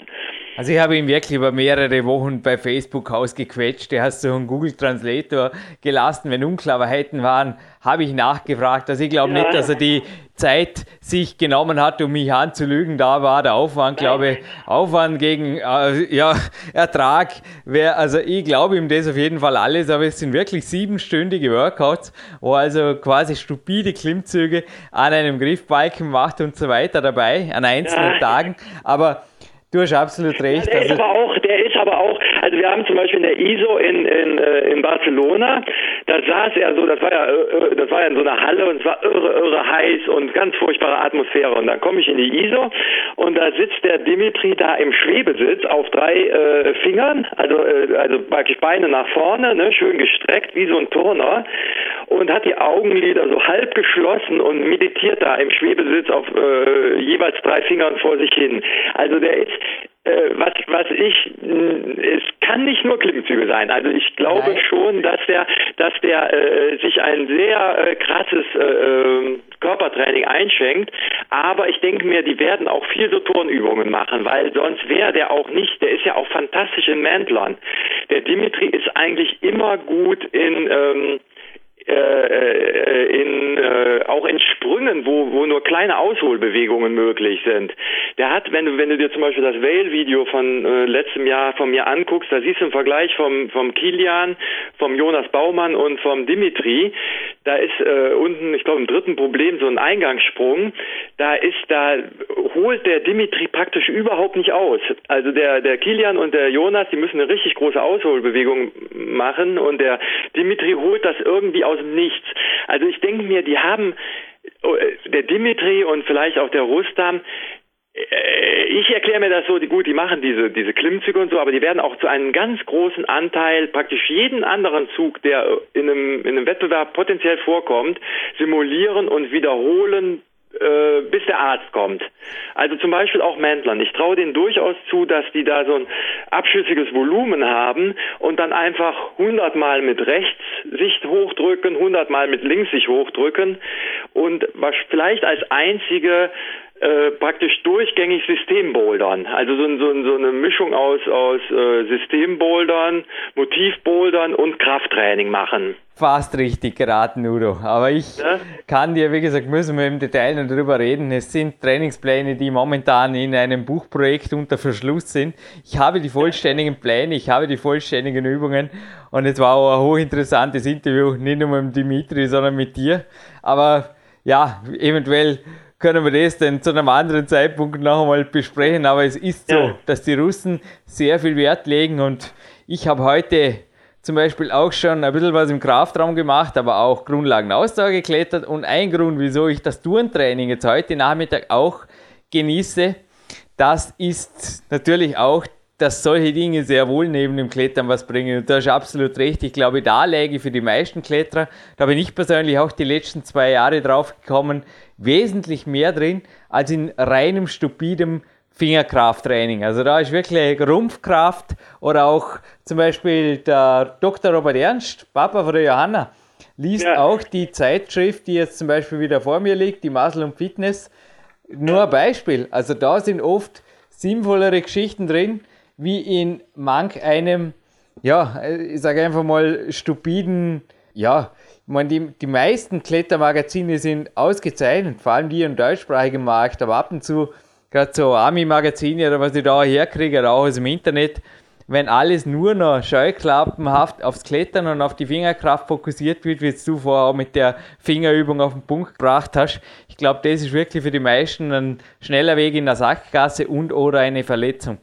Also ich habe ihn wirklich über mehrere Wochen bei Facebook ausgequetscht. Er hat so einen Google Translator gelassen, wenn Unklarheiten waren habe ich nachgefragt. Also ich glaube ja. nicht, dass er die Zeit sich genommen hat, um mich anzulügen. Da war der Aufwand, glaube ich, Aufwand gegen äh, ja, Ertrag. Wär, also ich glaube ihm das auf jeden Fall alles, aber es sind wirklich siebenstündige Workouts, wo also quasi stupide Klimmzüge an einem Griffbalken macht und so weiter dabei, an einzelnen ja. Tagen. Aber Du hast absolut recht. Ja, der, also ist aber auch, der ist aber auch, also wir haben zum Beispiel in der ISO in, in, äh, in Barcelona, da saß er so, das war ja, äh, äh, das war ja in so einer Halle und es war irre, irre heiß und ganz furchtbare Atmosphäre. Und dann komme ich in die ISO und da sitzt der Dimitri da im Schwebesitz auf drei äh, Fingern, also, äh, also praktisch Beine nach vorne, ne, schön gestreckt, wie so ein Turner und hat die Augenlider so halb geschlossen und meditiert da im Schwebesitz auf äh, jeweils drei Fingern vor sich hin. Also der ist äh, was, was ich, es kann nicht nur Klimmzüge sein. Also ich glaube Nein. schon, dass der, dass der äh, sich ein sehr äh, krasses äh, ähm, Körpertraining einschenkt. Aber ich denke mir, die werden auch viel so Turnübungen machen, weil sonst wäre der auch nicht, der ist ja auch fantastisch in Mantlern. Der Dimitri ist eigentlich immer gut in, ähm, äh, äh, in, äh, auch in Sprüngen, wo, wo nur kleine Ausholbewegungen möglich sind. Der hat, wenn du, wenn du dir zum Beispiel das Whale-Video von äh, letztem Jahr von mir anguckst, da siehst du einen Vergleich vom, vom Kilian, vom Jonas Baumann und vom Dimitri. Da ist äh, unten, ich glaube, im dritten Problem so ein Eingangssprung. Da ist, da holt der Dimitri praktisch überhaupt nicht aus. Also der, der Kilian und der Jonas, die müssen eine richtig große Ausholbewegung machen und der Dimitri holt das irgendwie aus aus dem Nichts. Also ich denke mir, die haben, oh, der Dimitri und vielleicht auch der Rustam, äh, ich erkläre mir das so, die, gut, die machen diese, diese Klimmzüge und so, aber die werden auch zu einem ganz großen Anteil praktisch jeden anderen Zug, der in einem, in einem Wettbewerb potenziell vorkommt, simulieren und wiederholen äh, bis der Arzt kommt. Also zum Beispiel auch Männtlern. Ich traue denen durchaus zu, dass die da so ein abschüssiges Volumen haben und dann einfach hundertmal mit rechts sich hochdrücken, hundertmal mit links sich hochdrücken und was vielleicht als einzige äh, praktisch durchgängig Systembouldern. Also so, so, so, eine Mischung aus, aus äh, Systembouldern, Motivbouldern und Krafttraining machen. Fast richtig geraten, Udo. Aber ich ja? kann dir, wie gesagt, müssen wir im Detail noch darüber reden. Es sind Trainingspläne, die momentan in einem Buchprojekt unter Verschluss sind. Ich habe die vollständigen Pläne, ich habe die vollständigen Übungen und es war auch ein hochinteressantes Interview, nicht nur mit Dimitri, sondern mit dir. Aber ja, eventuell können wir das dann zu einem anderen Zeitpunkt noch einmal besprechen. Aber es ist so, ja. dass die Russen sehr viel Wert legen und ich habe heute zum Beispiel auch schon ein bisschen was im Kraftraum gemacht, aber auch Grundlagenausdauer geklettert. Und ein Grund, wieso ich das Turntraining jetzt heute Nachmittag auch genieße, das ist natürlich auch dass solche Dinge sehr wohl neben dem Klettern was bringen. Und da ist absolut recht. Ich glaube, da läge für die meisten Kletterer, da bin ich persönlich auch die letzten zwei Jahre drauf gekommen, wesentlich mehr drin als in reinem, stupidem Fingerkrafttraining. Also da ist wirklich Rumpfkraft oder auch zum Beispiel der Dr. Robert Ernst, Papa von der Johanna, liest ja. auch die Zeitschrift, die jetzt zum Beispiel wieder vor mir liegt, die Muscle und Fitness. Nur ein Beispiel. Also da sind oft sinnvollere Geschichten drin, wie in manch einem, ja, ich sage einfach mal, stupiden, ja, ich meine, die, die meisten Klettermagazine sind ausgezeichnet, vor allem die im deutschsprachigen Markt, aber ab und zu, gerade so Army-Magazine oder was ich da herkriege, oder auch aus dem Internet, wenn alles nur noch scheuklappenhaft aufs Klettern und auf die Fingerkraft fokussiert wird, wie du vorher auch mit der Fingerübung auf den Punkt gebracht hast. Ich glaube, das ist wirklich für die meisten ein schneller Weg in der Sackgasse und oder eine Verletzung.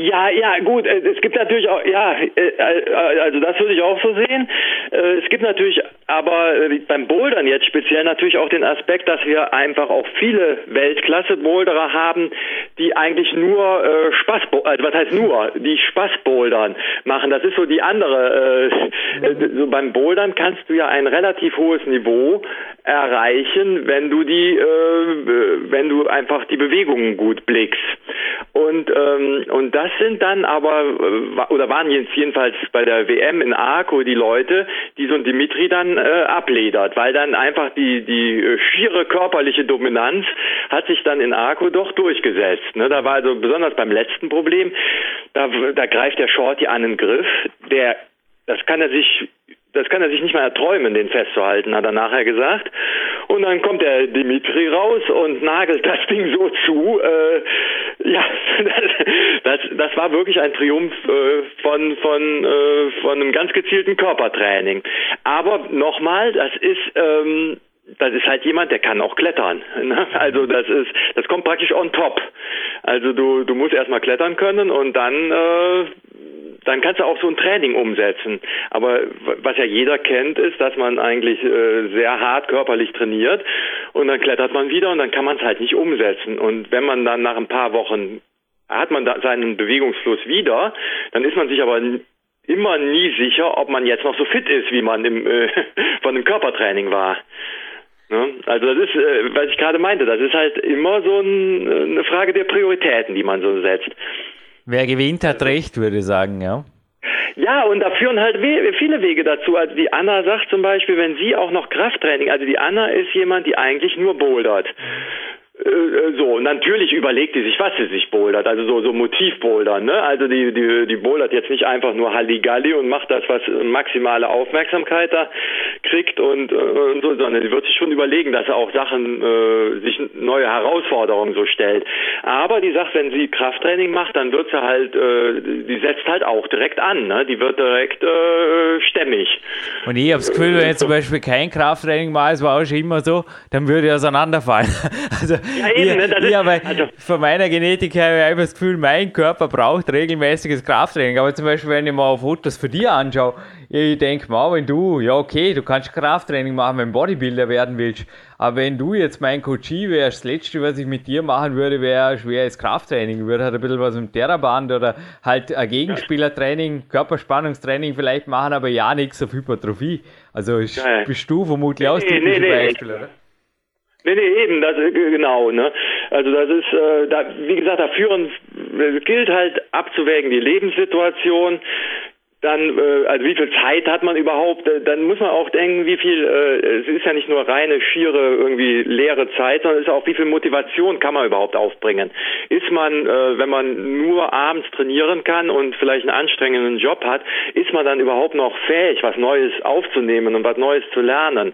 Ja, ja, gut. Äh, es gibt natürlich auch, ja, äh, äh, also das würde ich auch so sehen. Es gibt natürlich aber beim Bouldern jetzt speziell natürlich auch den Aspekt, dass wir einfach auch viele Weltklasse-Boulderer haben, die eigentlich nur Spaß, also was heißt nur, die Spaß-Bouldern machen. Das ist so die andere. So beim Bouldern kannst du ja ein relativ hohes Niveau erreichen, wenn du die, äh, wenn du einfach die Bewegungen gut blickst. Und ähm, und das sind dann aber oder waren jetzt jedenfalls bei der WM in Arco die Leute, die so ein Dimitri dann äh, abledert, weil dann einfach die die schiere körperliche Dominanz hat sich dann in Arco doch durchgesetzt. Ne? Da war also besonders beim letzten Problem, da, da greift der Shorty an den Griff, der das kann er sich das kann er sich nicht mehr erträumen, den festzuhalten, hat er nachher gesagt. Und dann kommt der Dimitri raus und nagelt das Ding so zu. Äh, ja, das, das, das war wirklich ein Triumph äh, von, von, äh, von einem ganz gezielten Körpertraining. Aber nochmal, das ist... Ähm, das ist halt jemand, der kann auch klettern. Ne? Also das ist, das kommt praktisch on top. Also du, du musst erstmal klettern können und dann äh, dann kannst du auch so ein Training umsetzen. Aber was ja jeder kennt, ist, dass man eigentlich äh, sehr hart körperlich trainiert und dann klettert man wieder und dann kann man es halt nicht umsetzen. Und wenn man dann nach ein paar Wochen hat man seinen Bewegungsfluss wieder, dann ist man sich aber immer nie sicher, ob man jetzt noch so fit ist, wie man im, äh, von dem Körpertraining war. Ne? Also das ist, äh, was ich gerade meinte, das ist halt immer so ein, äh, eine Frage der Prioritäten, die man so setzt. Wer gewinnt, hat recht, würde ich sagen, ja. Ja, und da führen halt viele Wege dazu. Also die Anna sagt zum Beispiel, wenn sie auch noch Krafttraining, also die Anna ist jemand, die eigentlich nur bouldert. Äh, so, natürlich überlegt die sich, was sie sich bouldert, also so, so Motivbouldern, ne? Also die, die, die bouldert jetzt nicht einfach nur Halligalli und macht das, was maximale Aufmerksamkeit da kriegt und, äh, und so, sondern die wird sich schon überlegen, dass er auch Sachen, äh, sich neue Herausforderungen so stellt. Aber die sagt, wenn sie Krafttraining macht, dann wird sie halt, äh, die setzt halt auch direkt an, ne? Die wird direkt äh, stämmig. Und ich habe das Gefühl, wenn ich zum Beispiel kein Krafttraining mache, es war auch schon immer so, dann würde ich auseinanderfallen. Also ja, eben, ne? Das ja, weil also, von meiner Genetik her habe ich einfach das Gefühl, mein Körper braucht regelmäßiges Krafttraining. Aber zum Beispiel, wenn ich mal Fotos von dir anschaue, ich denke mal, wenn du, ja okay, du kannst Krafttraining machen, wenn du Bodybuilder werden willst. Aber wenn du jetzt mein Coachie wärst, das Letzte, was ich mit dir machen würde, wäre schweres Krafttraining. Ich würde halt ein bisschen was im Terraband oder halt ein Gegenspielertraining, Körperspannungstraining vielleicht machen, aber ja nichts auf Hypertrophie. Also bist du vermutlich nee, auch das nee, nee, Beispiel, oder? Nee, nee, eben, das genau, ne? Also das ist, äh, da, wie gesagt, da führen, gilt halt abzuwägen die Lebenssituation, dann, äh, also wie viel Zeit hat man überhaupt? Äh, dann muss man auch denken, wie viel, äh, es ist ja nicht nur reine, schiere, irgendwie leere Zeit, sondern es ist auch, wie viel Motivation kann man überhaupt aufbringen? Ist man, äh, wenn man nur abends trainieren kann und vielleicht einen anstrengenden Job hat, ist man dann überhaupt noch fähig, was Neues aufzunehmen und was Neues zu lernen?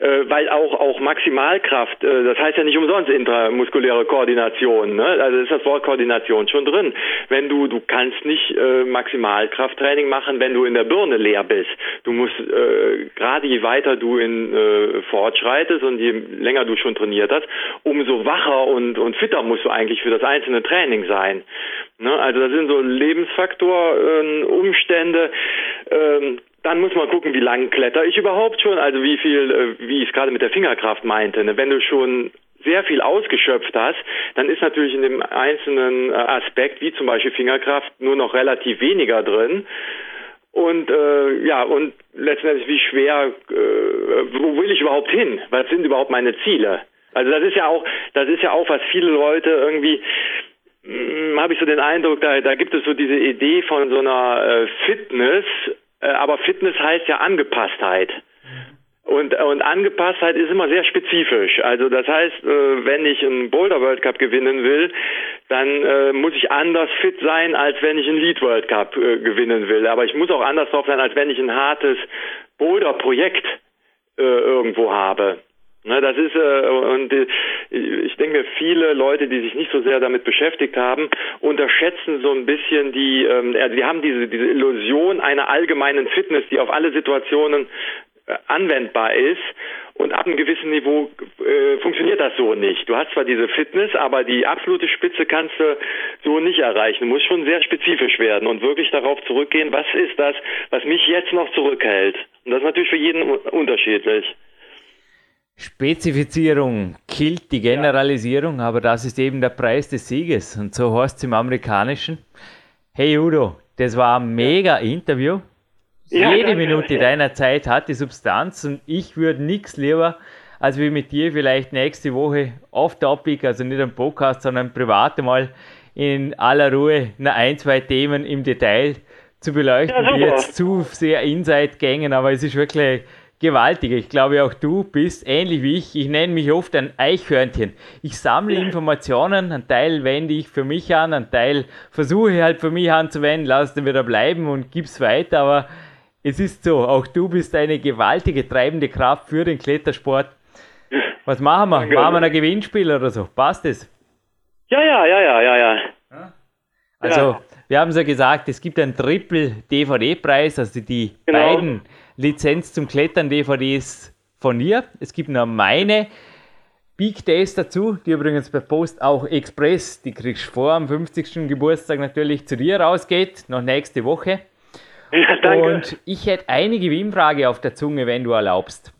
Äh, weil auch, auch Maximalkraft, äh, das heißt ja nicht umsonst intramuskuläre Koordination, ne? Also ist das Wort Koordination schon drin. Wenn du, du kannst nicht äh, Maximalkrafttraining machen, machen, wenn du in der Birne leer bist. Du musst äh, gerade je weiter du in äh, fortschreitest und je länger du schon trainiert hast, umso wacher und, und fitter musst du eigentlich für das einzelne Training sein. Ne? Also das sind so Lebensfaktor, äh. Ähm, dann muss man gucken, wie lang kletter ich überhaupt schon, also wie viel, äh, wie ich es gerade mit der Fingerkraft meinte. Ne? Wenn du schon sehr viel ausgeschöpft hast, dann ist natürlich in dem einzelnen äh, Aspekt, wie zum Beispiel Fingerkraft, nur noch relativ weniger drin. Und äh, ja, und letztendlich wie schwer, äh, wo will ich überhaupt hin? Was sind überhaupt meine Ziele? Also das ist ja auch, das ist ja auch, was viele Leute irgendwie hm, habe ich so den Eindruck, da, da gibt es so diese Idee von so einer äh, Fitness, äh, aber Fitness heißt ja Angepasstheit. Und, und Angepasstheit ist immer sehr spezifisch. Also das heißt, äh, wenn ich einen Boulder World Cup gewinnen will, dann äh, muss ich anders fit sein, als wenn ich einen Lead World Cup äh, gewinnen will. Aber ich muss auch anders drauf sein, als wenn ich ein hartes Boulder Projekt irgendwo habe. Ne, das ist und ich denke, viele Leute, die sich nicht so sehr damit beschäftigt haben, unterschätzen so ein bisschen die, ähm, also die haben diese diese Illusion einer allgemeinen Fitness, die auf alle Situationen anwendbar ist und ab einem gewissen Niveau äh, funktioniert das so nicht. Du hast zwar diese Fitness, aber die absolute Spitze kannst du so nicht erreichen. Du musst schon sehr spezifisch werden und wirklich darauf zurückgehen, was ist das, was mich jetzt noch zurückhält. Und das ist natürlich für jeden unterschiedlich. Spezifizierung killt die Generalisierung, ja. aber das ist eben der Preis des Sieges. Und so heißt es im Amerikanischen. Hey Udo, das war ein mega Interview. Ja, Jede Minute deiner Zeit hat die Substanz und ich würde nichts lieber, als wir mit dir vielleicht nächste Woche off-topic, also nicht am Podcast, sondern privat mal in aller Ruhe ein, zwei Themen im Detail zu beleuchten, ja, die jetzt zu sehr Insight gängen, aber es ist wirklich gewaltig. Ich glaube, auch du bist ähnlich wie ich. Ich nenne mich oft ein Eichhörnchen. Ich sammle Informationen, einen Teil wende ich für mich an, einen Teil versuche ich halt für mich anzuwenden, lass dann wieder bleiben und gib's weiter. Aber es ist so, auch du bist eine gewaltige treibende Kraft für den Klettersport. Was machen wir? Machen wir ein Gewinnspiel oder so? Passt es? Ja, ja, ja, ja, ja, ja. Also, ja. wir haben es ja gesagt, es gibt einen Triple-DVD-Preis, also die genau. beiden Lizenz zum Klettern DVDs von ihr. Es gibt noch meine Big Days dazu, die übrigens per Post auch Express, die kriegst du vor am 50. Geburtstag natürlich zu dir rausgeht, noch nächste Woche. Ja, danke. Und ich hätte eine Gewinnfrage auf der Zunge, wenn du erlaubst.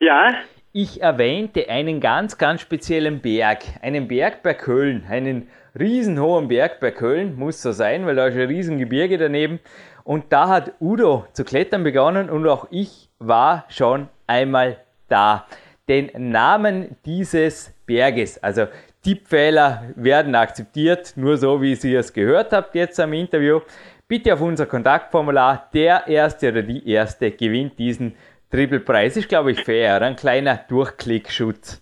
Ja. Ich erwähnte einen ganz, ganz speziellen Berg. Einen Berg bei Köln. Einen riesenhohen Berg bei Köln. Muss so sein, weil da ist ein Riesengebirge daneben. Und da hat Udo zu klettern begonnen und auch ich war schon einmal da. Den Namen dieses Berges, also Tippfehler werden akzeptiert, nur so wie ihr es gehört habt jetzt am Interview. Bitte auf unser Kontaktformular. Der Erste oder die Erste gewinnt diesen Triple-Preis. Ist, glaube ich, fair. Ein kleiner Durchklickschutz.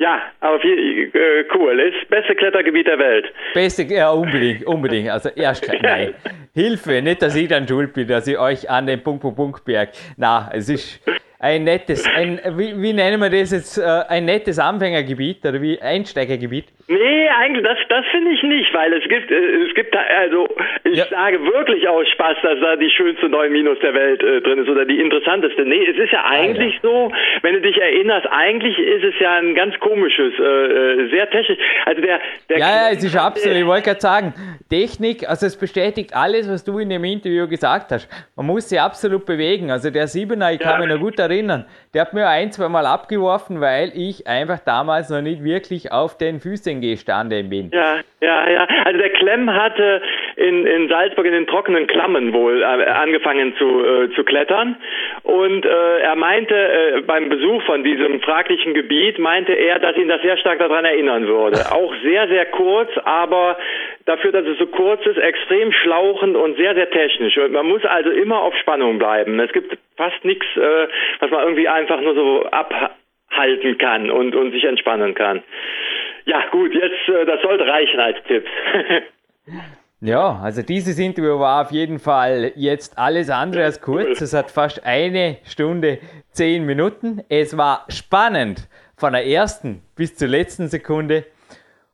Ja, aber viel, äh, cool. Ist beste Klettergebiet der Welt. Beste, ja, unbedingt, unbedingt. Also erst, nein. Hilfe, nicht, dass ich dann schuld bin, dass ich euch an den Punkt, Punkt, Punkt Berg. Na, es ist ein nettes, ein, wie, wie nennen wir das jetzt, äh, ein nettes Anfängergebiet oder wie Einsteigergebiet? Nee, eigentlich, das, das finde ich nicht, weil es gibt, äh, es gibt, also, ich ja. sage wirklich aus Spaß, dass da die schönste 9 Minus der Welt äh, drin ist oder die interessanteste. Nee, es ist ja eigentlich Alter. so, wenn du dich erinnerst, eigentlich ist es ja ein ganz komisches, äh, äh sehr technisch, also der, der Ja, ja, es ist absolut, ich wollte gerade sagen, Technik, also es bestätigt alles, was du in dem Interview gesagt hast. Man muss sich absolut bewegen, also der Siebener, ich ja. kann mich noch gut erinnern, der hat mir ein, zwei Mal abgeworfen, weil ich einfach damals noch nicht wirklich auf den Füßen gestanden bin. Ja, ja, ja. Also der Klemm hatte in, in Salzburg in den trockenen Klammen wohl äh, angefangen zu, äh, zu klettern. Und äh, er meinte, äh, beim Besuch von diesem fraglichen Gebiet, meinte er, dass ihn das sehr stark daran erinnern würde. Auch sehr, sehr kurz, aber dafür, dass es so kurz ist, extrem schlauchend und sehr, sehr technisch. Und man muss also immer auf Spannung bleiben. Es gibt fast nichts, äh, was man irgendwie einfach nur so abhalten kann und, und sich entspannen kann. Ja, gut, jetzt, äh, das sollte reichen als Tipp. Ja, also dieses Interview war auf jeden Fall jetzt alles andere als kurz. Es hat fast eine Stunde, zehn Minuten. Es war spannend von der ersten bis zur letzten Sekunde.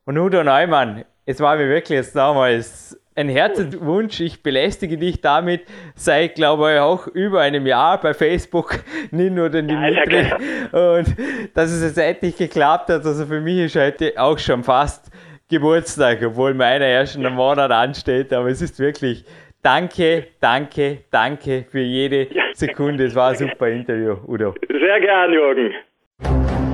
Und Udo Neumann, es war mir wirklich jetzt damals ein Herzenswunsch. Ich belästige dich damit seit, glaube ich, auch über einem Jahr bei Facebook, nicht nur den Dimitri. Und dass es jetzt endlich geklappt hat, also für mich ist heute auch schon fast Geburtstag, obwohl meiner erst in einem Monat ansteht. Aber es ist wirklich danke, danke, danke für jede Sekunde. Es war ein super Interview, Udo. Sehr gern, Jürgen.